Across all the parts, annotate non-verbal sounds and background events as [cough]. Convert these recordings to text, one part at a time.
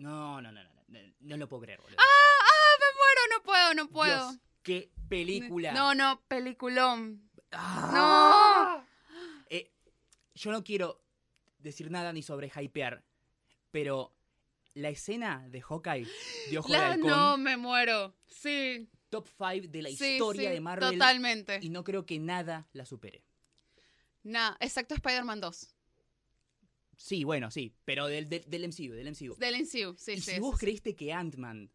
No, no, no, no, no, no lo puedo creer, boludo. ¡Ah! ¡Ah! ¡Me muero! No puedo, no puedo. Dios, qué película. No, no, peliculón. Ah. Eh, yo no quiero decir nada ni sobre hypear, pero la escena de Hawkeye de Ojo de La- Halcón, no, me muero. Sí. top 5 de la sí, historia sí, de Marvel. Totalmente. Y no creo que nada la supere. Nah, excepto Spider-Man 2. Sí, bueno, sí, pero del, del, del MCU, del MCU. Del MCU, sí, y sí. si vos sí. creíste que Ant-Man,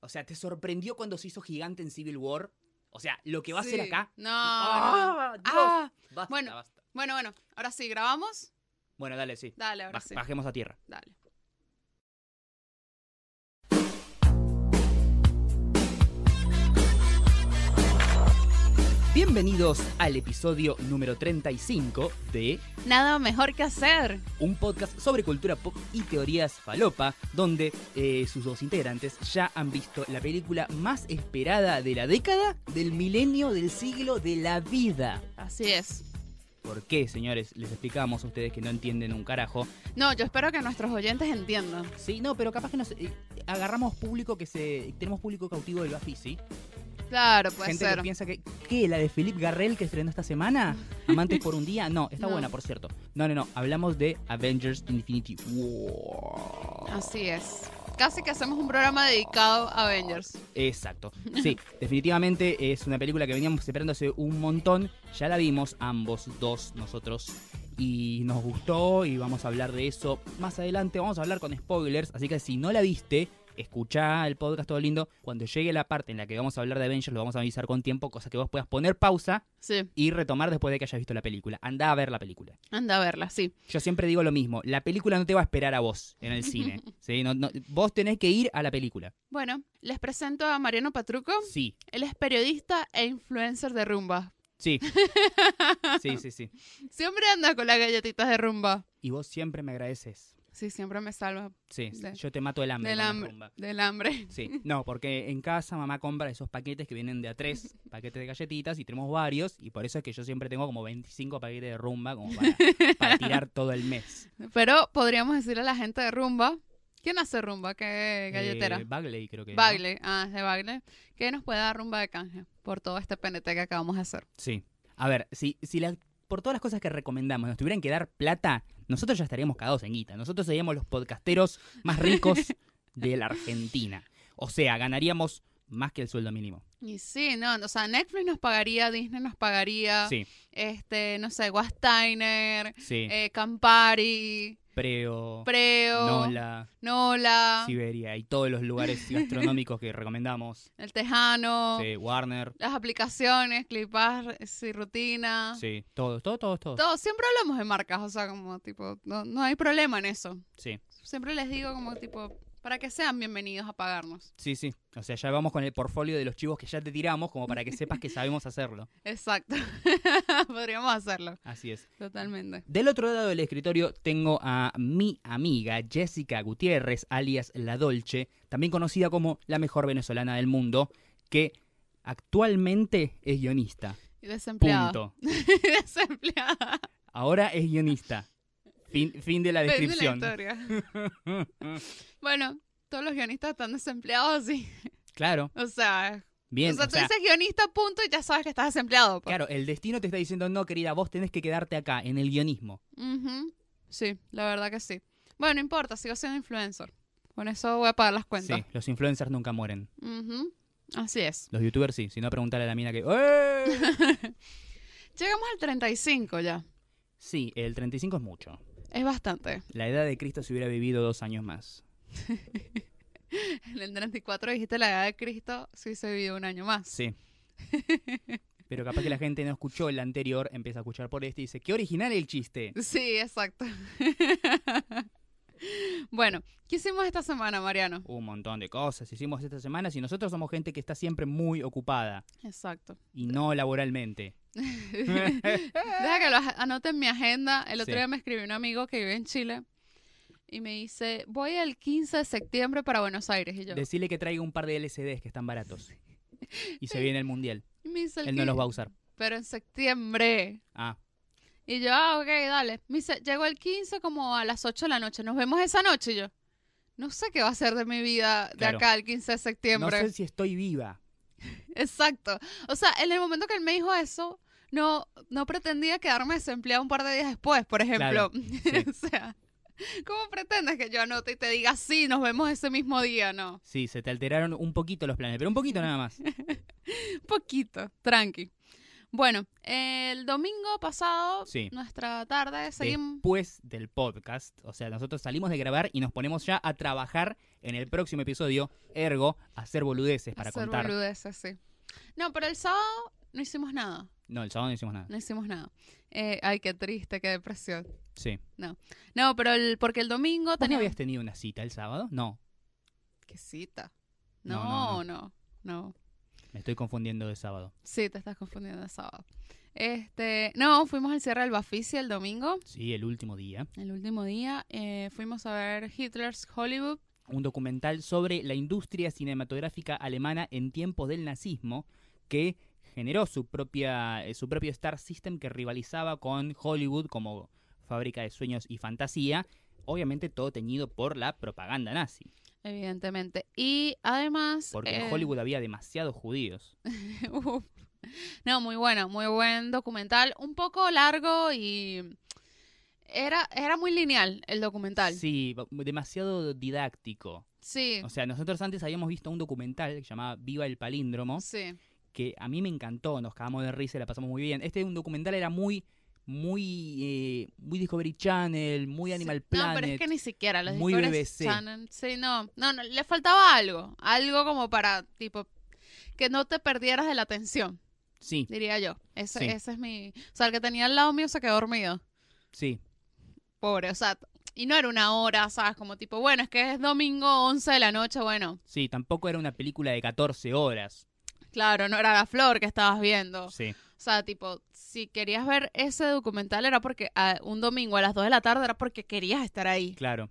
o sea, te sorprendió cuando se hizo gigante en Civil War, o sea, lo que va a hacer acá. No. ¡Ah! Dios! Ah, Basta, bueno. basta. bueno, bueno. Ahora sí, ¿grabamos? Bueno, dale, sí. Dale, ahora Baj- sí. Bajemos a tierra. Dale. Bienvenidos al episodio número 35 de Nada mejor que hacer. un podcast sobre cultura pop y teorías falopa, donde eh, sus dos integrantes ya han visto la película más esperada de la década, del milenio, del siglo, de la vida. Así es. ¿Por qué, señores? Les explicamos a ustedes que no entienden un carajo. No, yo espero que nuestros oyentes entiendan. Sí, no, pero capaz que nos eh, agarramos público que se. Tenemos público cautivo del ¿sí? Claro, puede Gente ser. que piensa que. ¿Qué? ¿La de Philippe Garrel que estrenó esta semana? ¿Amantes por un día? No, está No. buena, por cierto. No, no, no. Hablamos de Avengers Infinity War. Así es. Casi que hacemos un programa dedicado a Avengers. Exacto. [laughs] Sí, definitivamente es una película que veníamos esperando hace un montón. Ya la vimos ambos, dos, nosotros. Y nos gustó y vamos a hablar de eso más adelante. Vamos a hablar con spoilers. Así que si no la viste, escucha el podcast todo lindo. Cuando llegue la parte en la que vamos a hablar de Avengers, lo vamos a avisar con tiempo, cosa que vos puedas poner pausa Sí, y retomar después de que hayas visto la película. Anda a ver la película. anda a verla, sí. Yo siempre digo lo mismo, la película no te va a esperar a vos en el cine. [laughs] ¿sí? No- no- vos tenés que ir a la película. Bueno, les presento a Mariano Patruco. Sí, Él es periodista e influencer de rumba. sí. [laughs] Sí, sí, sí. Siempre anda con las galletitas de rumba. Y vos siempre me agradeces. Sí, siempre me salva Sí, De- yo te mato el hambre. del hambre. Del hambre. Sí, [laughs] no, porque en casa mamá compra esos paquetes que vienen de a tres [laughs] paquetes de galletitas y tenemos varios y por eso es que yo siempre tengo como 25 paquetes de rumba como para, [laughs] para tirar todo el mes. Pero podríamos decirle a la gente de rumba. ¿Quién hace rumba? ¿Qué galletera? Eh, Bagley creo que. ¿no? Bagle. Ah, es de Bagle. Que nos puede dar rumba de canje por todo este PNT que acabamos de hacer. Sí. A ver, si, si la- por todas las cosas que recomendamos nos tuvieran que dar plata, nosotros ya estaríamos cagados en guita. Nosotros seríamos los podcasteros más ricos [laughs] de la Argentina. O sea, ganaríamos más que el sueldo mínimo. Y sí, no, o sea, Netflix nos pagaría, Disney nos pagaría, Sí, este, no sé, Wasteiner, sí. eh, Campari, Preo, Preo, Nola, Nola, Siberia y todos los lugares [laughs] gastronómicos que recomendamos. El Tejano, Sí, Warner, las aplicaciones, Clipar, y Rutina. sí, todos, todos, todos, todos. Todo, siempre hablamos de marcas, o sea, como tipo, no, no hay problema en eso. Sí, Siempre les digo como tipo, para que sean bienvenidos a pagarnos. sí, sí. O sea, ya vamos con el portfolio de los chivos que ya te tiramos como para que sepas que sabemos hacerlo. [laughs] Exacto. [laughs] Podríamos hacerlo, Así es. totalmente. Del otro lado del escritorio tengo a mi amiga Jessica Gutiérrez, alias La Dolce, también conocida como la mejor venezolana del mundo, que actualmente es guionista. Y desempleada. Punto. [laughs] desempleada. Ahora es guionista. Fin, fin de la Fin de la descripción. historia. [laughs] bueno, todos los guionistas están desempleados, sí. claro, O sea, bien. o sea, o tú sea, dices guionista, punto, y ya sabes que estás desempleado. pues. claro, el destino te está diciendo, no, querida, vos tenés que quedarte acá, en el guionismo. Ujú. Sí, la verdad que sí. Bueno, no importa, sigo siendo influencer. Con eso voy a pagar las cuentas. Sí, los influencers nunca mueren. Ujú. Así es. Los youtubers sí, si no preguntarle a la mina que... [laughs] ¡Eh! Llegamos al 35 ya. Sí, el 35 es mucho. Es bastante. La edad de Cristo se hubiera vivido dos años más. [laughs] En el 34 dijiste la edad de Cristo, sí se vivió un año más. Sí. [laughs] Pero capaz que la gente no escuchó el anterior, empieza a escuchar por este y dice, qué original el chiste. Sí, exacto. [laughs] [laughs] bueno, ¿qué hicimos esta semana, Mariano? Un montón de cosas hicimos esta semana y nosotros somos gente que está siempre muy ocupada Exacto. y no laboralmente. [laughs] Deja que lo aj- anote en mi agenda. El otro Sí. día me escribió un amigo que vive en Chile y me dice, voy el 15 de septiembre para Buenos Aires. Y yo, Decirle que traiga un par de LCDs que están baratos. [laughs] Y se viene el mundial. y me dice, "El Él no los va a usar. Pero en septiembre. Ah, Y yo, ah, ok, dale. Me dice, llegó el 15 como a las 8 de la noche. ¿Nos vemos esa noche? Y yo, no sé qué va a ser de mi vida de Claro. acá al 15 de No septiembre. sé si estoy viva. [laughs] Exacto. O sea, en el momento que él me dijo eso, no, no pretendía quedarme desempleada un par de días después, por ejemplo. Claro, [laughs] sí. o sea, ¿cómo pretendes que yo anote y te diga sí, nos vemos ese mismo día? No. Sí, se te alteraron un poquito los planes, pero un poquito nada más. [laughs] Poquito, tranqui. Bueno, el domingo pasado, Sí. nuestra tarde, seguimos. Después del podcast, o sea, nosotros salimos de grabar y nos ponemos ya a trabajar en el próximo episodio, ergo, hacer boludeces para hacer contar. boludeces, sí. No, pero el sábado no hicimos nada. No, el sábado no hicimos nada. No hicimos nada. Eh, ay, qué triste, qué depresión. Sí. No, pero el, porque el domingo ¿Vos no teníamos... habías tenido una cita el sábado? No, ¿Qué cita? No, No, no, no, no. Me estoy confundiendo de sábado. Sí, te estás confundiendo de sábado. Este, no, fuimos al cierre del Bafisi el domingo, Sí, el último día. el último día. eh, fuimos a ver Hitler's Hollywood. Un documental sobre la industria cinematográfica alemana en tiempos del nazismo que generó su propia eh, su propio Star System que rivalizaba con Hollywood como fábrica de sueños y fantasía, obviamente todo teñido por la propaganda nazi, Evidentemente. Y además. porque eh, en Hollywood había demasiados judíos. [laughs] no, muy bueno, muy buen documental. Un poco largo y. Era, era muy lineal el documental. Sí, demasiado didáctico. Sí. O sea, nosotros antes habíamos visto un documental que se llamaba Viva el Palíndromo, sí. que a mí me encantó, nos cagamos de risa, y la pasamos muy bien. Este un documental era muy, muy, eh, muy Discovery Channel, muy Animal Sí. Planet. No, pero es que ni siquiera los muy Discovery BBC. Channel- Sí, no, no, no, le faltaba algo, algo como para, tipo, que no te perdieras de la atención, Sí, diría yo. Ese, Sí. ese es mi, o sea, el que tenía al lado mío se quedó dormido, sí, pobre, o sea, y no era una hora, ¿sabes? Como tipo, bueno, es que es domingo 11 de la noche, bueno, sí, tampoco era una película de 14 horas. claro, no era la flor que estabas viendo. Sí, O sea, tipo, si querías ver ese documental era porque ah, un domingo a las 2 de la tarde era porque querías estar ahí. claro,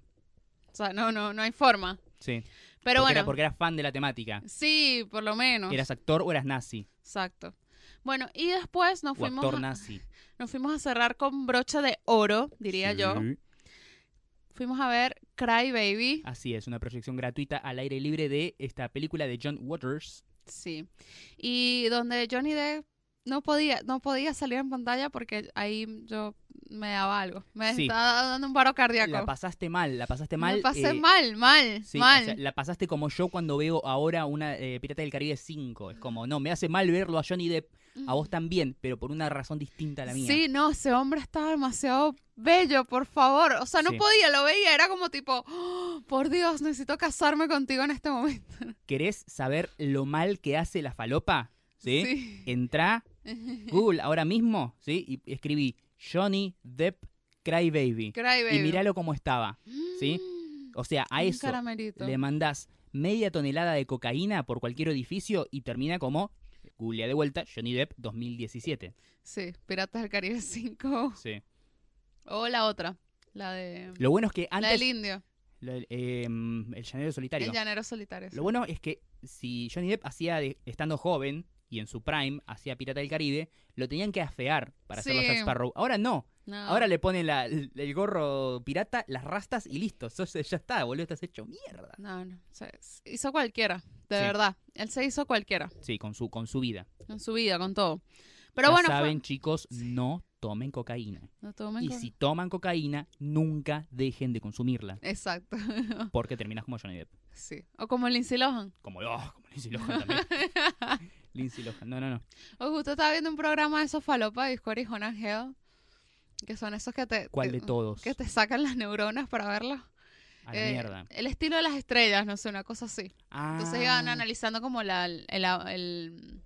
O sea, no, no, no hay forma. sí. Pero porque, bueno, era, porque eras fan de la temática. sí, por lo menos. ¿Eras actor o eras nazi? Exacto. Bueno, y después nos O fuimos, actor a, nazi. [laughs] nos fuimos a cerrar con brocha de oro, diría yo. Sí. Fuimos a ver Cry Baby. Así es, una proyección gratuita al aire libre de esta película de John Waters. Sí. Y donde Johnny Depp no podía, no podía salir en pantalla porque ahí yo me daba algo. Me Sí. estaba dando un paro cardíaco. La pasaste mal, la pasaste mal. Me pasé eh, mal, mal, Sí, mal. o sea, la pasaste como yo cuando veo ahora una eh, Pirata del Caribe 5. Es como, no, me hace mal verlo a Johnny Depp, a vos también, pero por una razón distinta a la mía. Sí, no, ese hombre estaba demasiado bello, por favor. O sea, no Sí. podía, lo veía, era como tipo, "Oh, por Dios, necesito casarme contigo en este momento. ¿Querés saber lo mal que hace la falopa? ¿Sí? Sí. Entrá, [laughs] Google ahora mismo, ¿sí? Y escribí Johnny Depp Cry Baby. Cry Baby. Y miralo cómo estaba. ¿sí? Mm, O sea, a un eso caramelito. le mandás media tonelada de cocaína por cualquier edificio y termina como, googlea de vuelta, Johnny Depp 2017. Sí, Piratas del Caribe 5. Sí. O la otra, la de... Lo bueno es que la del indio, em, el llanero solitario. el llanero solitario. sí. Lo bueno es que si Johnny Depp hacía, de- estando joven y en su prime, hacía Pirata del Caribe, lo tenían que afear para hacerlo Sí. Jack Sparrow. Ahora no. No. Ahora le ponen la- el, gorro pirata, las rastas y listo. Sos- ya está, boludo, estás hecho mierda. No, no. Se, hizo cualquiera, de Sí. verdad. Él se hizo cualquiera, Sí, con su, con su vida. con su vida, con todo. Pero ya bueno, fue- saben, chicos, no tomen cocaína. No tomen Y co- si toman cocaína, nunca dejen de consumirla. Exacto. [laughs] Porque terminas como Johnny Depp. sí. O como Lindsay Lohan. Como, oh, como Lindsay Lohan también. [laughs] Lindsay Lohan. No, no, no. O justo estaba viendo un programa de esos falopa de Discovery y Jonah Hill. Que son esos que te... ¿Cuál que- de todos? Que te sacan las neuronas para verlos. A la Eh, mierda. El estilo de las estrellas, no sé, una cosa así. Entonces iban Ah. analizando como la, el- el-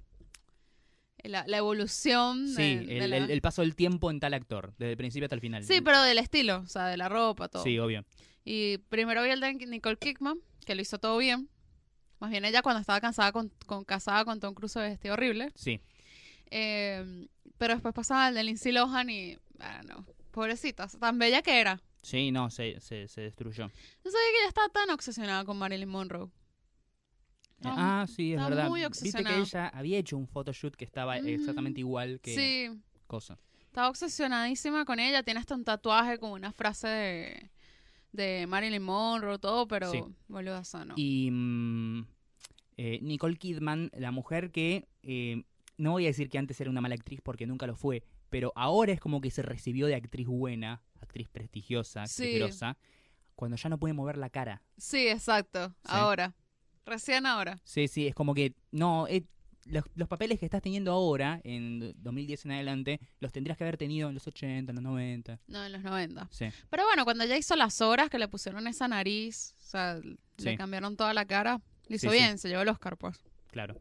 la, la evolución Sí, de, de el, la- el- el paso del tiempo en tal actor, desde el principio hasta el final. Sí, pero del estilo, o sea, de la ropa, todo. Sí, obvio. Y primero vi el de Nicole Kidman, que lo hizo todo bien. Más bien ella cuando estaba cansada con, con- casada con Tom Cruise vestido horrible. Sí. Eh, pero después pasaba el de Lindsay Lohan y, ah, no, pobrecita, tan bella que era. Sí, no, se, se, se destruyó. No sabía que ella estaba tan obsesionada con Marilyn Monroe. Estaba- ah, sí, es verdad. muy Viste que ella había hecho un photoshoot que estaba exactamente igual que Sí, cosa. estaba obsesionadísima con ella. Tiene hasta un tatuaje con una frase de, de Marilyn Monroe, todo, pero Sí. boludazo, ¿no? Y mm, eh, Nicole Kidman, la mujer que, eh, no voy a decir que antes era una mala actriz porque nunca lo fue, pero ahora es como que se recibió de actriz buena, actriz prestigiosa, actriz cuando ya no puede mover la cara. Sí, exacto. Ahora. Recién ahora. Sí, sí, es como que, no, eh, los, los papeles que estás teniendo ahora, en 2010 en adelante, los tendrías que haber tenido en los 80, en los 90. No, en los 90. Sí, Pero bueno, cuando ya hizo las horas que le pusieron esa nariz, o sea, Sí. le cambiaron toda la cara, le hizo Sí, bien, se llevó el Oscar, pues. claro.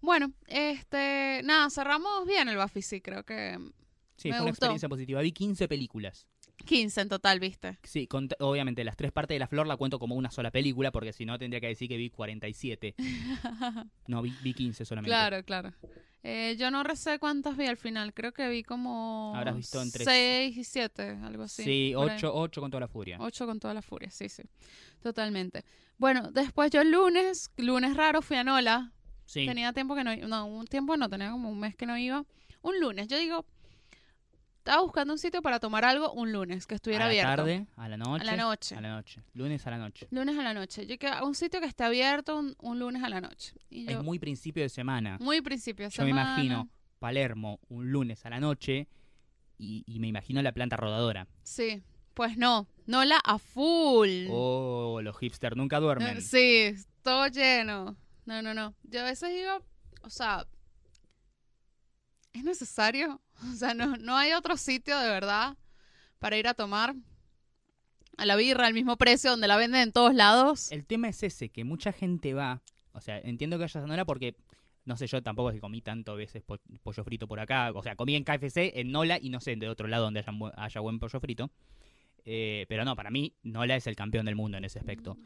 Bueno, este, nada, cerramos bien el Buffy, sí, creo que Sí, Me fue una experiencia positiva. Vi 15 películas. 15 en total, ¿viste? Sí, con- obviamente las tres partes de la flor la cuento como una sola película, porque si no tendría que decir que vi 47. [laughs] No, vi, vi 15 solamente. Claro, claro. Eh, yo no sé cuántas vi al final, creo que vi como Habrás visto entre- 6 y 7, algo así. Sí, por ahí. 8, 8 con toda la furia. 8 con toda la furia, sí, sí. Totalmente. Bueno, después yo el lunes, lunes raro, fui a Nola. Sí, Tenía tiempo que no no, un tiempo no, tenía como un mes que no iba. Un lunes, yo digo, estaba buscando un sitio para tomar algo un lunes, que estuviera a la abierto. tarde, a la noche. A la noche. A la noche. Lunes a la noche. Lunes a la noche. Yo que un sitio que esté abierto un, un lunes a la noche. Y yo, Es muy principio de semana. muy principio de Yo me semana. imagino Palermo un lunes a la noche y, y me imagino la planta rodadora. Sí, pues no, Nola a full. Oh, los hipsters nunca duermen. No, Sí, todo lleno. No, no, no. Yo a veces digo, o sea, ¿es necesario? [laughs] O sea, no, no hay otro sitio de verdad para ir a tomar a la birra al mismo precio donde la venden en todos lados. El tema es ese, que mucha gente va, o sea, entiendo que haya Sonora porque, no sé, yo tampoco es que comí tanto veces po- pollo frito por acá, o sea, comí en KFC, en Nola y no sé, de otro lado donde haya, haya buen pollo frito. Eh, pero no, para mí, Nola es el campeón del mundo en ese aspecto.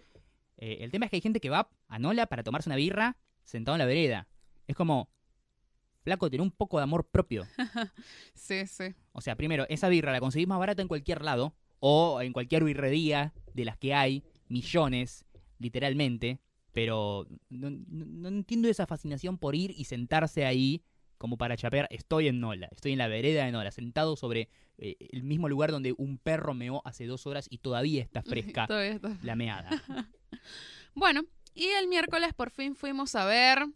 Eh, el tema es que hay gente que va a Nola para tomarse una birra sentado en la vereda. Es como, flaco, tiene un poco de amor propio. [laughs] Sí, sí. O sea, primero, esa birra la conseguís más barata en cualquier lado o en cualquier birrería de las que hay, millones, literalmente. Pero no, no- no entiendo esa fascinación por ir y sentarse ahí como para chapear. Estoy en Nola, estoy en la vereda de Nola, sentado sobre eh, el mismo lugar donde un perro meó hace dos horas y todavía está [laughs] fresca Todavía está. la meada. [laughs] Bueno, y el miércoles por fin fuimos a ver.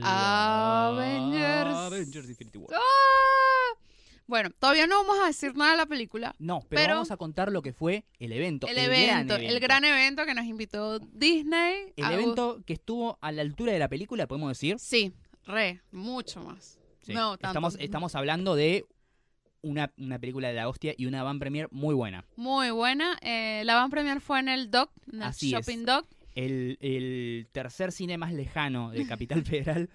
La- Avengers. Avengers Infinity War. ¡Ah! Bueno, todavía no vamos a decir nada de la película. No, pero, Pero- vamos a contar lo que fue el evento. El, gran evento, el gran evento que nos invitó Disney. El a- evento que estuvo a la altura de la película, podemos decir. Sí, re, mucho más. Sí. No, tanto. estamos, estamos hablando de una, una película de la hostia y una van premier muy buena. Muy buena. Eh, la van premier fue en el Dock, en el Así es. Shopping Dock. El, el tercer cine más lejano de Capital [laughs] Federal.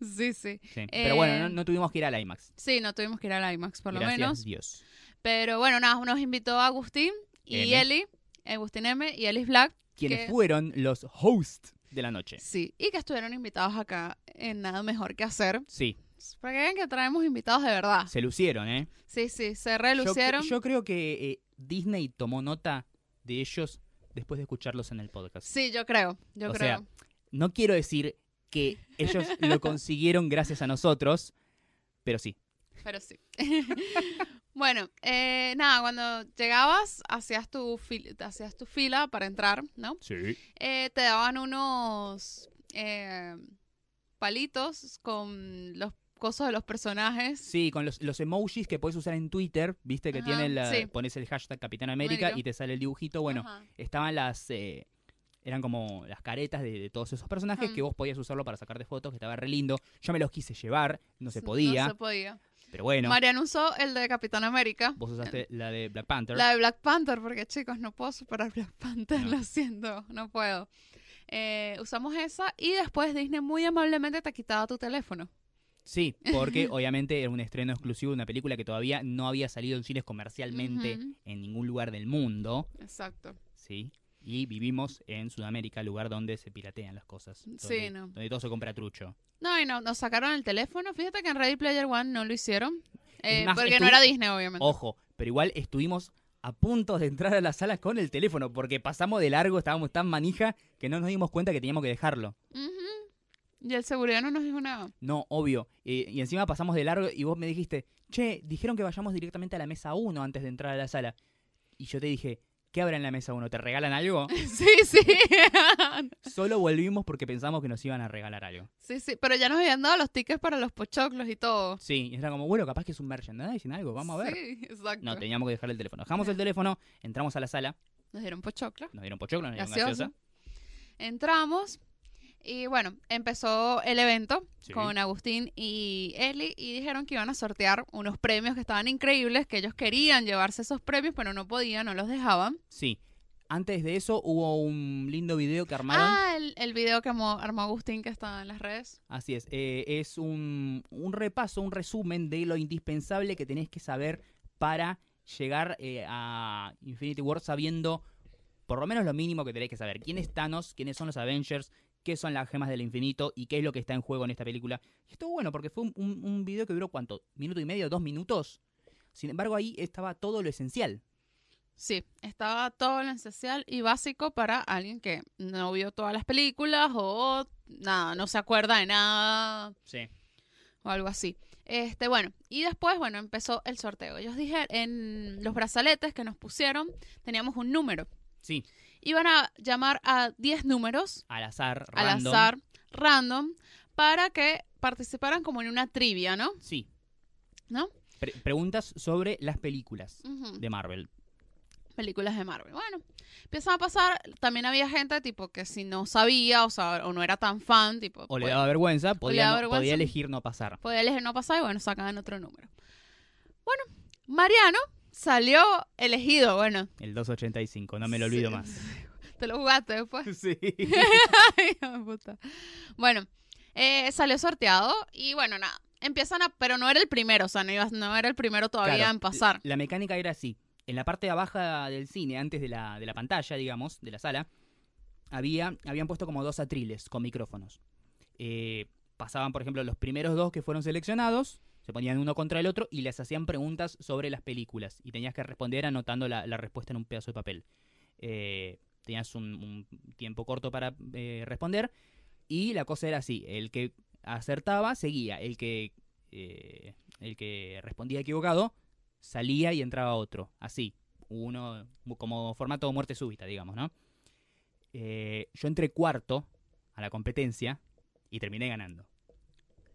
Sí, sí. Sí. Pero bueno, no, Eh, no tuvimos que ir al IMAX. Sí, no tuvimos que ir al IMAX por lo Gracias menos. Dios. Pero bueno, nada, nos invitó Agustín y M. Eli, Agustín M y Ellis Black. Quienes que- fueron los hosts de la noche. Sí, y que estuvieron invitados acá en Nada Mejor que Hacer. Sí, Para que vean que traemos invitados de verdad. se lucieron, ¿eh? Sí, sí, se Yo, relucieron. yo creo que eh, Disney tomó nota de ellos después de escucharlos en el podcast. Sí, yo creo, yo O creo. sea, No quiero decir que ellos [laughs] lo consiguieron gracias a nosotros, pero sí. Pero sí. [laughs] bueno, eh, nada, cuando llegabas, hacías tu, fil- hacías tu fila para entrar, ¿no? Sí. Eh, te daban unos eh, palitos con los cosos de los personajes. Sí, con los, los emojis que puedes usar en Twitter, viste que Ajá, tiene la, sí. pones el hashtag Capitán América América. y te sale el dibujito. Bueno, Ajá. estaban las, eh, eran como las caretas de, de todos esos personajes Ujú. que vos podías usarlo para sacarte fotos, que estaba re lindo. Yo me los quise llevar, no se podía, No se podía. pero bueno, Marian usó el de Capitán América. vos usaste la de Black Panther. La de Black Panther, porque chicos, no puedo superar Black Panther, No. lo siento, no puedo. Eh, usamos esa y después Disney muy amablemente te quitaba tu teléfono. Sí, porque [laughs] obviamente era un estreno exclusivo de una película que todavía no había salido en cines comercialmente en ningún lugar del mundo, Exacto. ¿sí? Y vivimos en Sudamérica, lugar donde se piratean las cosas. Sí, no. Donde todo se compra trucho. No, y no, nos sacaron el teléfono. Fíjate que en Ready Player One no lo hicieron. eh, más, porque no era Disney, obviamente. Ojo, pero igual estuvimos a punto de entrar a la sala con el teléfono porque pasamos de largo, estábamos tan manija que no nos dimos cuenta que teníamos que dejarlo. Y el seguridad no nos dijo nada. No, obvio. Y encima pasamos de largo y vos me dijiste, che, dijeron que vayamos directamente a la mesa 1 antes de entrar a la sala. Y yo te dije, ¿Qué habrá en la mesa uno? ¿Te regalan algo? [laughs] Sí, sí. [laughs] Solo volvimos porque pensamos que nos iban a regalar algo. sí, sí. Pero ya nos habían dado los tickets para los pochoclos y todo. Sí, y era como, bueno, capaz que es un merchandising, algo, vamos a ver. Sí, exacto. No, teníamos que dejar el teléfono. Dejamos el teléfono, entramos a la sala, Nos dieron pochoclos. nos dieron pochoclo, nos dieron gaseosa. Entramos y bueno, empezó el evento Sí. con Agustín y Eli y dijeron que iban a sortear unos premios que estaban increíbles, que ellos querían llevarse esos premios, pero no podían, no los dejaban. Sí. Antes de eso hubo un lindo video que armaron. Ah, el, el video que armó, armó Agustín que está en las redes. Así es, eh, es un, un repaso, un resumen de lo indispensable que tenés que saber para llegar eh, a Infinity War sabiendo por lo menos lo mínimo que tenés que saber. ¿Quién es Thanos? ¿Quiénes son los Avengers? ¿Qué son las gemas del infinito? ¿Y qué es lo que está en juego en esta película? Y estuvo bueno porque fue un, un- un video que duró ¿cuánto? ¿Minuto y medio? ¿Dos minutos? Sin embargo, ahí estaba todo lo esencial. Sí, estaba todo lo esencial y básico para alguien que no vio todas las películas o nada, no se acuerda de nada Sí. o algo así. Este, bueno, y después, bueno, empezó el sorteo. Ellos dije, en los brazaletes que nos pusieron, teníamos un número. Sí, Iban a llamar a 10 números al azar, al random. azar, random, para que participaran como en una trivia, ¿no? Sí. ¿No? Pre- preguntas sobre las películas de Marvel. películas de Marvel. Bueno, empiezan a pasar, también había gente tipo que si no sabía, o sea, o no era tan fan, tipo, O le pues, daba vergüenza, podía, no- vergüenza. podía elegir no pasar. podía elegir no pasar y bueno, sacaban otro número. Bueno, Mariano salió elegido, bueno, El 285, no me lo olvido Sí. más. te lo jugaste después. [laughs] Sí. [laughs] Ay, puta. Bueno, eh, salió sorteado y bueno, nada, empiezan a, pero no era el primero, o sea, no, iba- no era el primero todavía Claro, en pasar. La mecánica era así. En la parte de abajo del cine, antes de la, de la pantalla, digamos, de la sala, había, habían puesto como dos atriles con micrófonos. Eh, pasaban, por ejemplo, los primeros dos que fueron seleccionados, se ponían uno contra el otro y les hacían preguntas sobre las películas. Y tenías que responder anotando la, respuesta en un pedazo de papel. Eh, tenías un, tiempo corto para eh, responder. Y la cosa era así: el que acertaba seguía, el que, eh, el que respondía equivocado salía y entraba otro. Así, uno como formato muerte súbita, digamos, ¿no? Yo entré cuarto a la competencia y terminé ganando.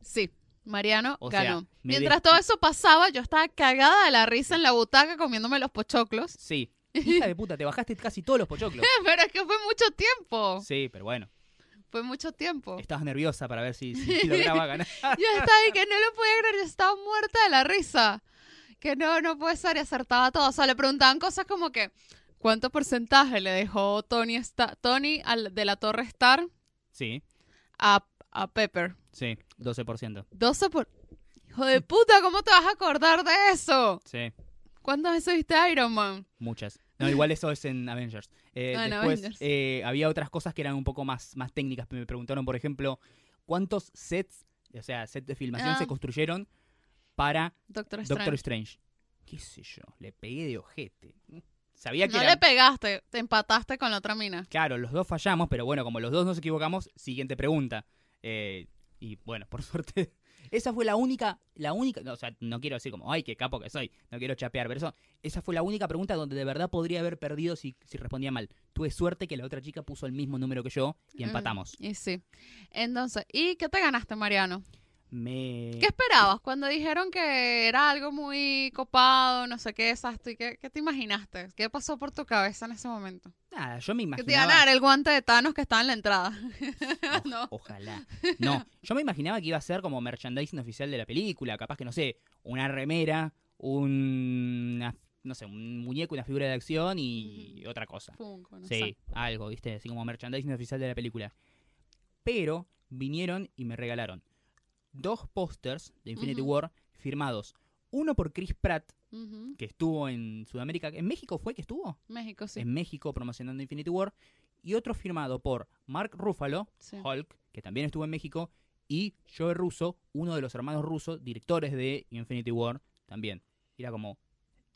Sí, Mariano O ganó. Mientras todo eso pasaba, yo estaba cagada de la risa en la butaca comiéndome los pochoclos. [laughs] Sí. Hija de puta, te bajaste casi todos los pochoclos. [laughs] Pero es que fue mucho tiempo. Sí, pero bueno, Fue mucho tiempo. estabas nerviosa para ver si, si [laughs] lograba ganar. Yo estaba ahí que no lo podía creer, yo estaba muerta de la risa. Que no, no puede ser y acertaba todo. O sea, le preguntaban cosas como que, ¿cuánto porcentaje le dejó Tony, Sta- Tony al, de la Torre Star Sí, a, a Pepper? sí, 12%. 12 por... Hijo de puta, ¿cómo te vas a acordar de eso? Sí, ¿Cuántas veces viste Iron Man? muchas. No, igual eso es en Avengers. Eh, Ah, después Avengers. eh, había otras cosas que eran un poco más, más técnicas. Me preguntaron, por ejemplo, ¿cuántos sets, o sea, sets de filmación Ah. se construyeron para Doctor Strange. Doctor Strange. ¿Qué sé yo? Le pegué de ojete. Sabía que No era- le pegaste, te empataste con la otra mina. Claro, los dos fallamos, pero bueno, como los dos nos equivocamos, siguiente pregunta. Eh, y bueno, por [laughs] suerte, esa fue la única, la única, no, o sea, no quiero decir como, ay, qué capo que soy, no quiero chapear, pero eso, esa fue la única pregunta donde de verdad podría haber perdido si, si respondía mal. Tuve suerte que la otra chica puso el mismo número que yo y Mm, empatamos. y sí. Entonces, ¿y qué te ganaste, Mariano? Me... ¿Qué esperabas cuando dijeron que era algo muy copado, no sé qué, exacto? ¿Y qué, qué te imaginaste? ¿Qué pasó por tu cabeza en ese momento? Nada, yo me Que te iban a imaginaba... dar el guante de Thanos que estaba en la entrada. [laughs] O- no. Ojalá. No, yo me imaginaba que iba a ser como merchandising oficial de la película, capaz que no sé, una remera, un una- no sé, un muñeco, una figura de acción y otra cosa. Funko, no Sí, sé. algo, ¿viste? Así como merchandising oficial de la película. Pero vinieron y me regalaron dos pósters de Infinity. War firmados. Uno por Chris Pratt, que estuvo en Sudamérica. ¿En México fue que estuvo? México, sí. En México promocionando Infinity War. Y otro firmado por Mark Ruffalo, Sí. Hulk, que también estuvo en México, y Joe Russo, uno de los hermanos rusos, directores de Infinity War, también. Era como,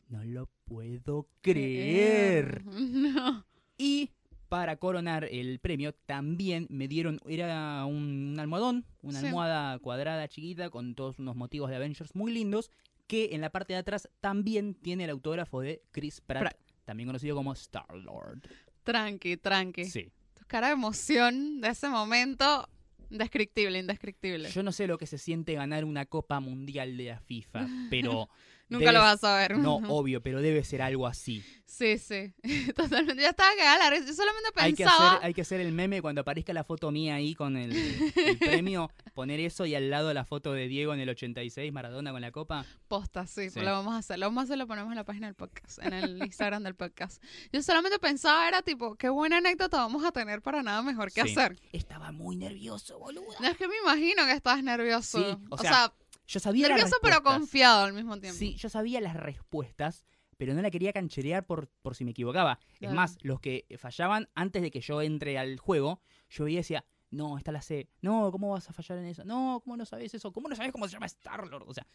no lo puedo creer. [laughs] No. Y para coronar el premio, también me dieron, era un, un almohadón, una Sí. almohada cuadrada chiquita con todos unos motivos de Avengers muy lindos, que en la parte de atrás también tiene el autógrafo de Chris Pratt, Pratt. también conocido como Star-Lord. Tranqui, tranqui. Sí. Tu cara de emoción de ese momento, indescriptible, indescriptible. Yo no sé lo que se siente ganar una Copa Mundial de la FIFA, [laughs] pero... Nunca lo vas a ver. No, obvio, pero debe ser algo así. Sí, sí. [laughs] Totalmente. Ya estaba cagada la. Yo solamente Hay que, pensaba. hacer, hay que hacer el meme cuando aparezca la foto mía ahí con el, el [laughs] premio, poner eso y al lado la foto de Diego en el 86, Maradona con la copa. Posta, sí, Sí. lo vamos a hacer. Lo vamos a hacer, lo ponemos en la página del podcast, en el Instagram del podcast. Yo solamente pensaba, era tipo, qué buena anécdota vamos a tener para nada mejor que Sí. hacer. Estaba muy nervioso, boluda. No es que me imagino que estabas nervioso. Sí, o sea, Yo sabía las nervioso pero confiado al mismo tiempo. Sí, yo sabía las respuestas, pero no la quería cancherear por, por si me equivocaba. Es Claro. más, los que fallaban antes de que yo entre al juego, yo veía y decía, no, esta la sé. No, ¿cómo vas a fallar en eso? No, ¿cómo no sabes eso? ¿Cómo no sabes cómo se llama Star-Lord? O sea,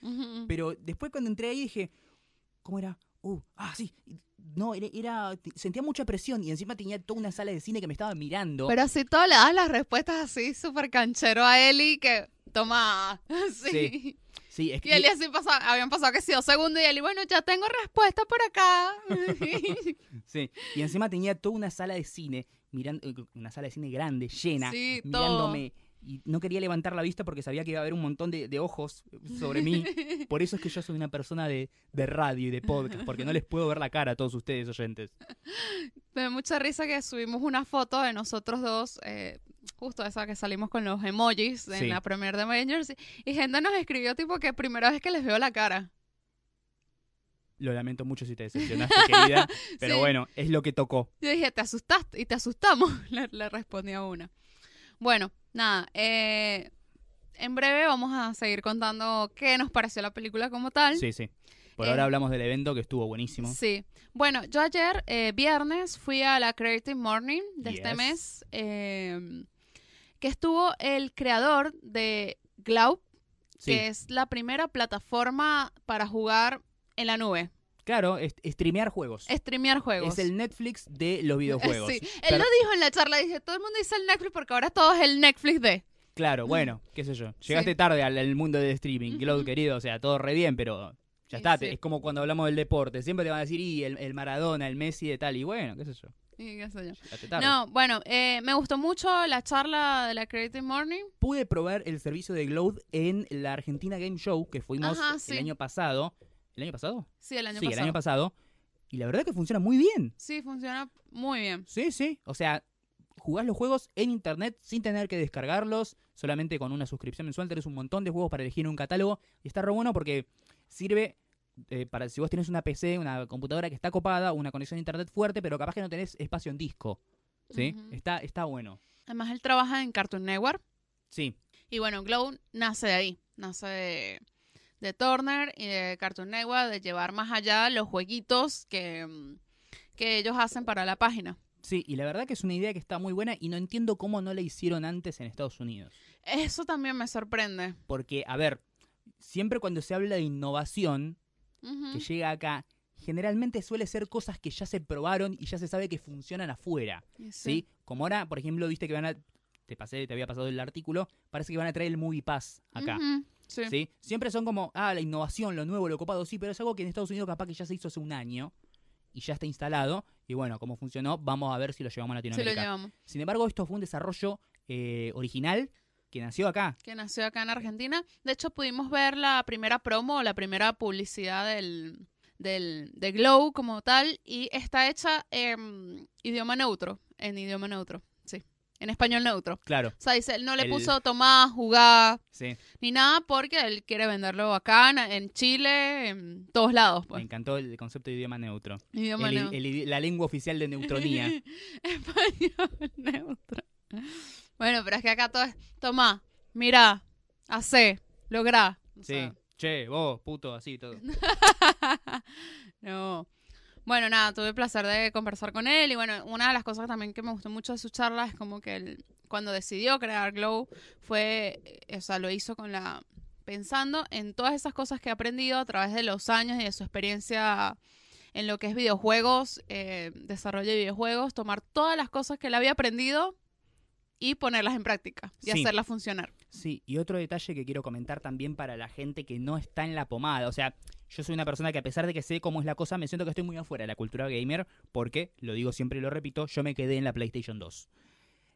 pero después cuando entré ahí dije, ¿cómo era? Uh, ah, sí. No, era, era- sentía mucha presión y encima tenía toda una sala de cine que me estaba mirando. Pero si todo le das las respuestas así, súper canchero a Eli, que toma. [laughs] Sí. Sí. sí, es Y que Eli así pasaba, habían pasado que sí, dos segundos y Eli, bueno, ya tengo respuesta por acá. [laughs] sí. Y encima tenía toda una sala de cine, mirando una sala de cine grande, llena, Sí, todo. mirándome. Y no quería levantar la vista porque sabía que iba a haber un montón de, de ojos sobre mí. [laughs] Por eso es que yo soy una persona de, de radio y de podcast, porque no les puedo ver la cara a todos ustedes oyentes. Me da mucha risa que subimos una foto de nosotros dos, eh, justo esa que salimos con los emojis en Sí. la premiere de Avengers, y, y gente nos escribió tipo que primera vez que les veo la cara. Lo lamento mucho si te decepcionaste, querida, [laughs] pero Sí. bueno, es lo que tocó. Yo dije, te asustaste, y te asustamos, [laughs] le, le respondí a una. Bueno, nada, eh, en breve vamos a seguir contando qué nos pareció la película como tal. Sí, sí. Por Eh, ahora hablamos del evento que estuvo buenísimo. Sí. Bueno, yo ayer, eh, viernes, fui a la Creative Morning de este mes, eh, que estuvo el creador de Sí. que es la primera plataforma para jugar en la nube, Claro, streamear juegos. streamear juegos. Es el Netflix de los [laughs] videojuegos. Sí, él lo dijo en la charla, dice, todo el mundo dice el Netflix porque ahora todo es el Netflix de... Claro, bueno, [laughs] qué sé yo. Llegaste Sí. tarde al, al mundo del streaming, Glow, querido, o sea, todo re bien, pero ya está. sí. Es como cuando hablamos del deporte. Siempre te van a decir, y el, el Maradona, el Messi de tal, y bueno, qué sé yo. Y qué sé yo. No, bueno, eh, me gustó mucho la charla de la Creative Morning. Pude probar el servicio de Glow en la Argentina Game Show, que fuimos Ajá, sí. el año pasado. ¿El año pasado? Sí, el año sí, pasado. el año pasado. Y la verdad que funciona muy bien. Sí, funciona muy bien. Sí, sí. O sea, jugás los juegos en internet sin tener que descargarlos, solamente con una suscripción mensual tenés un montón de juegos para elegir en un catálogo y está re bueno porque sirve eh, para si vos tenés una PC, una computadora que está copada, una conexión a internet fuerte, pero capaz que no tenés espacio en disco. ¿Sí? Está, está bueno. Además, él trabaja en Cartoon Network. Sí, Y bueno, Glow nace de ahí. Nace de, de Turner y de Cartoon Network, de llevar más allá los jueguitos que, mm, que ellos hacen para la página. sí, y la verdad que es una idea que está muy buena y no entiendo cómo no la hicieron antes en Estados Unidos. Eso también me sorprende. Porque, a ver, siempre cuando se habla de innovación, Que llega acá, generalmente suele ser cosas que ya se probaron y ya se sabe que funcionan afuera. ¿sí? Como ahora, por ejemplo, viste que van a. Te pasé, te había pasado el artículo. Parece que van a traer el Movie Pass acá. Sí. ¿sí? Siempre son como, ah, la innovación, lo nuevo, lo copado, sí, pero es algo que en Estados Unidos capaz que ya se hizo hace un año y ya está instalado. Y bueno, como funcionó, vamos a ver si lo llevamos a Sí lo Latinoamérica. llevamos. Sin embargo, esto fue un desarrollo eh, original que nació acá. Que nació acá en Argentina. De hecho, pudimos ver la primera promo, la primera publicidad del, del, de Glow como tal. Y está hecha en idioma neutro. En idioma neutro, sí. En español neutro. Claro, O sea, dice, él no le El- puso tomar, jugar, sí. ni nada, porque él quiere venderlo acá, en, Chile, en todos lados, Me pues. encantó el concepto de idioma neutro. Idioma El- neutro. el la lengua oficial de neutronía. [laughs] Español neutro. Bueno, pero es que acá todo es, toma, mira, hace, logra. O Sí. sea, Che, vos, puto, así todo. [laughs] no. Bueno, nada, tuve el placer de conversar con él y bueno, una de las cosas también que me gustó mucho de su charla es como que él, cuando decidió crear Glow, fue, eh, o sea, lo hizo con la, pensando en todas esas cosas que ha aprendido a través de los años y de su experiencia en lo que es videojuegos, eh, desarrollo de videojuegos, tomar todas las cosas que él había aprendido y ponerlas en práctica y Sí. hacerlas funcionar. Sí, y otro detalle que quiero comentar también para la gente que no está en la pomada. O sea, yo soy una persona que a pesar de que sé cómo es la cosa, me siento que estoy muy afuera de la cultura gamer porque, lo digo siempre y lo repito, yo me quedé en la PlayStation 2.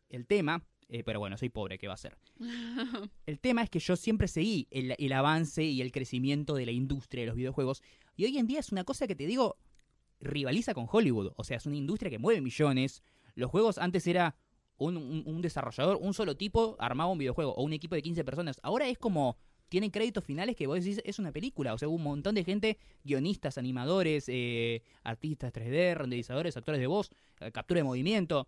El tema, eh, pero bueno, soy pobre, ¿qué va a ser? [laughs] El tema es que yo siempre seguí el, el avance y el crecimiento de la industria de los videojuegos y hoy en día es una cosa que te digo, rivaliza con Hollywood. O sea, es una industria que mueve millones. Los juegos antes era un, un- desarrollador, un solo tipo armaba un videojuego o un equipo de 15 personas. Ahora es como tienen créditos finales que vos decís es una película. O sea, un montón de gente, guionistas, animadores, eh, artistas 3D, renderizadores, actores de voz, eh, captura de movimiento.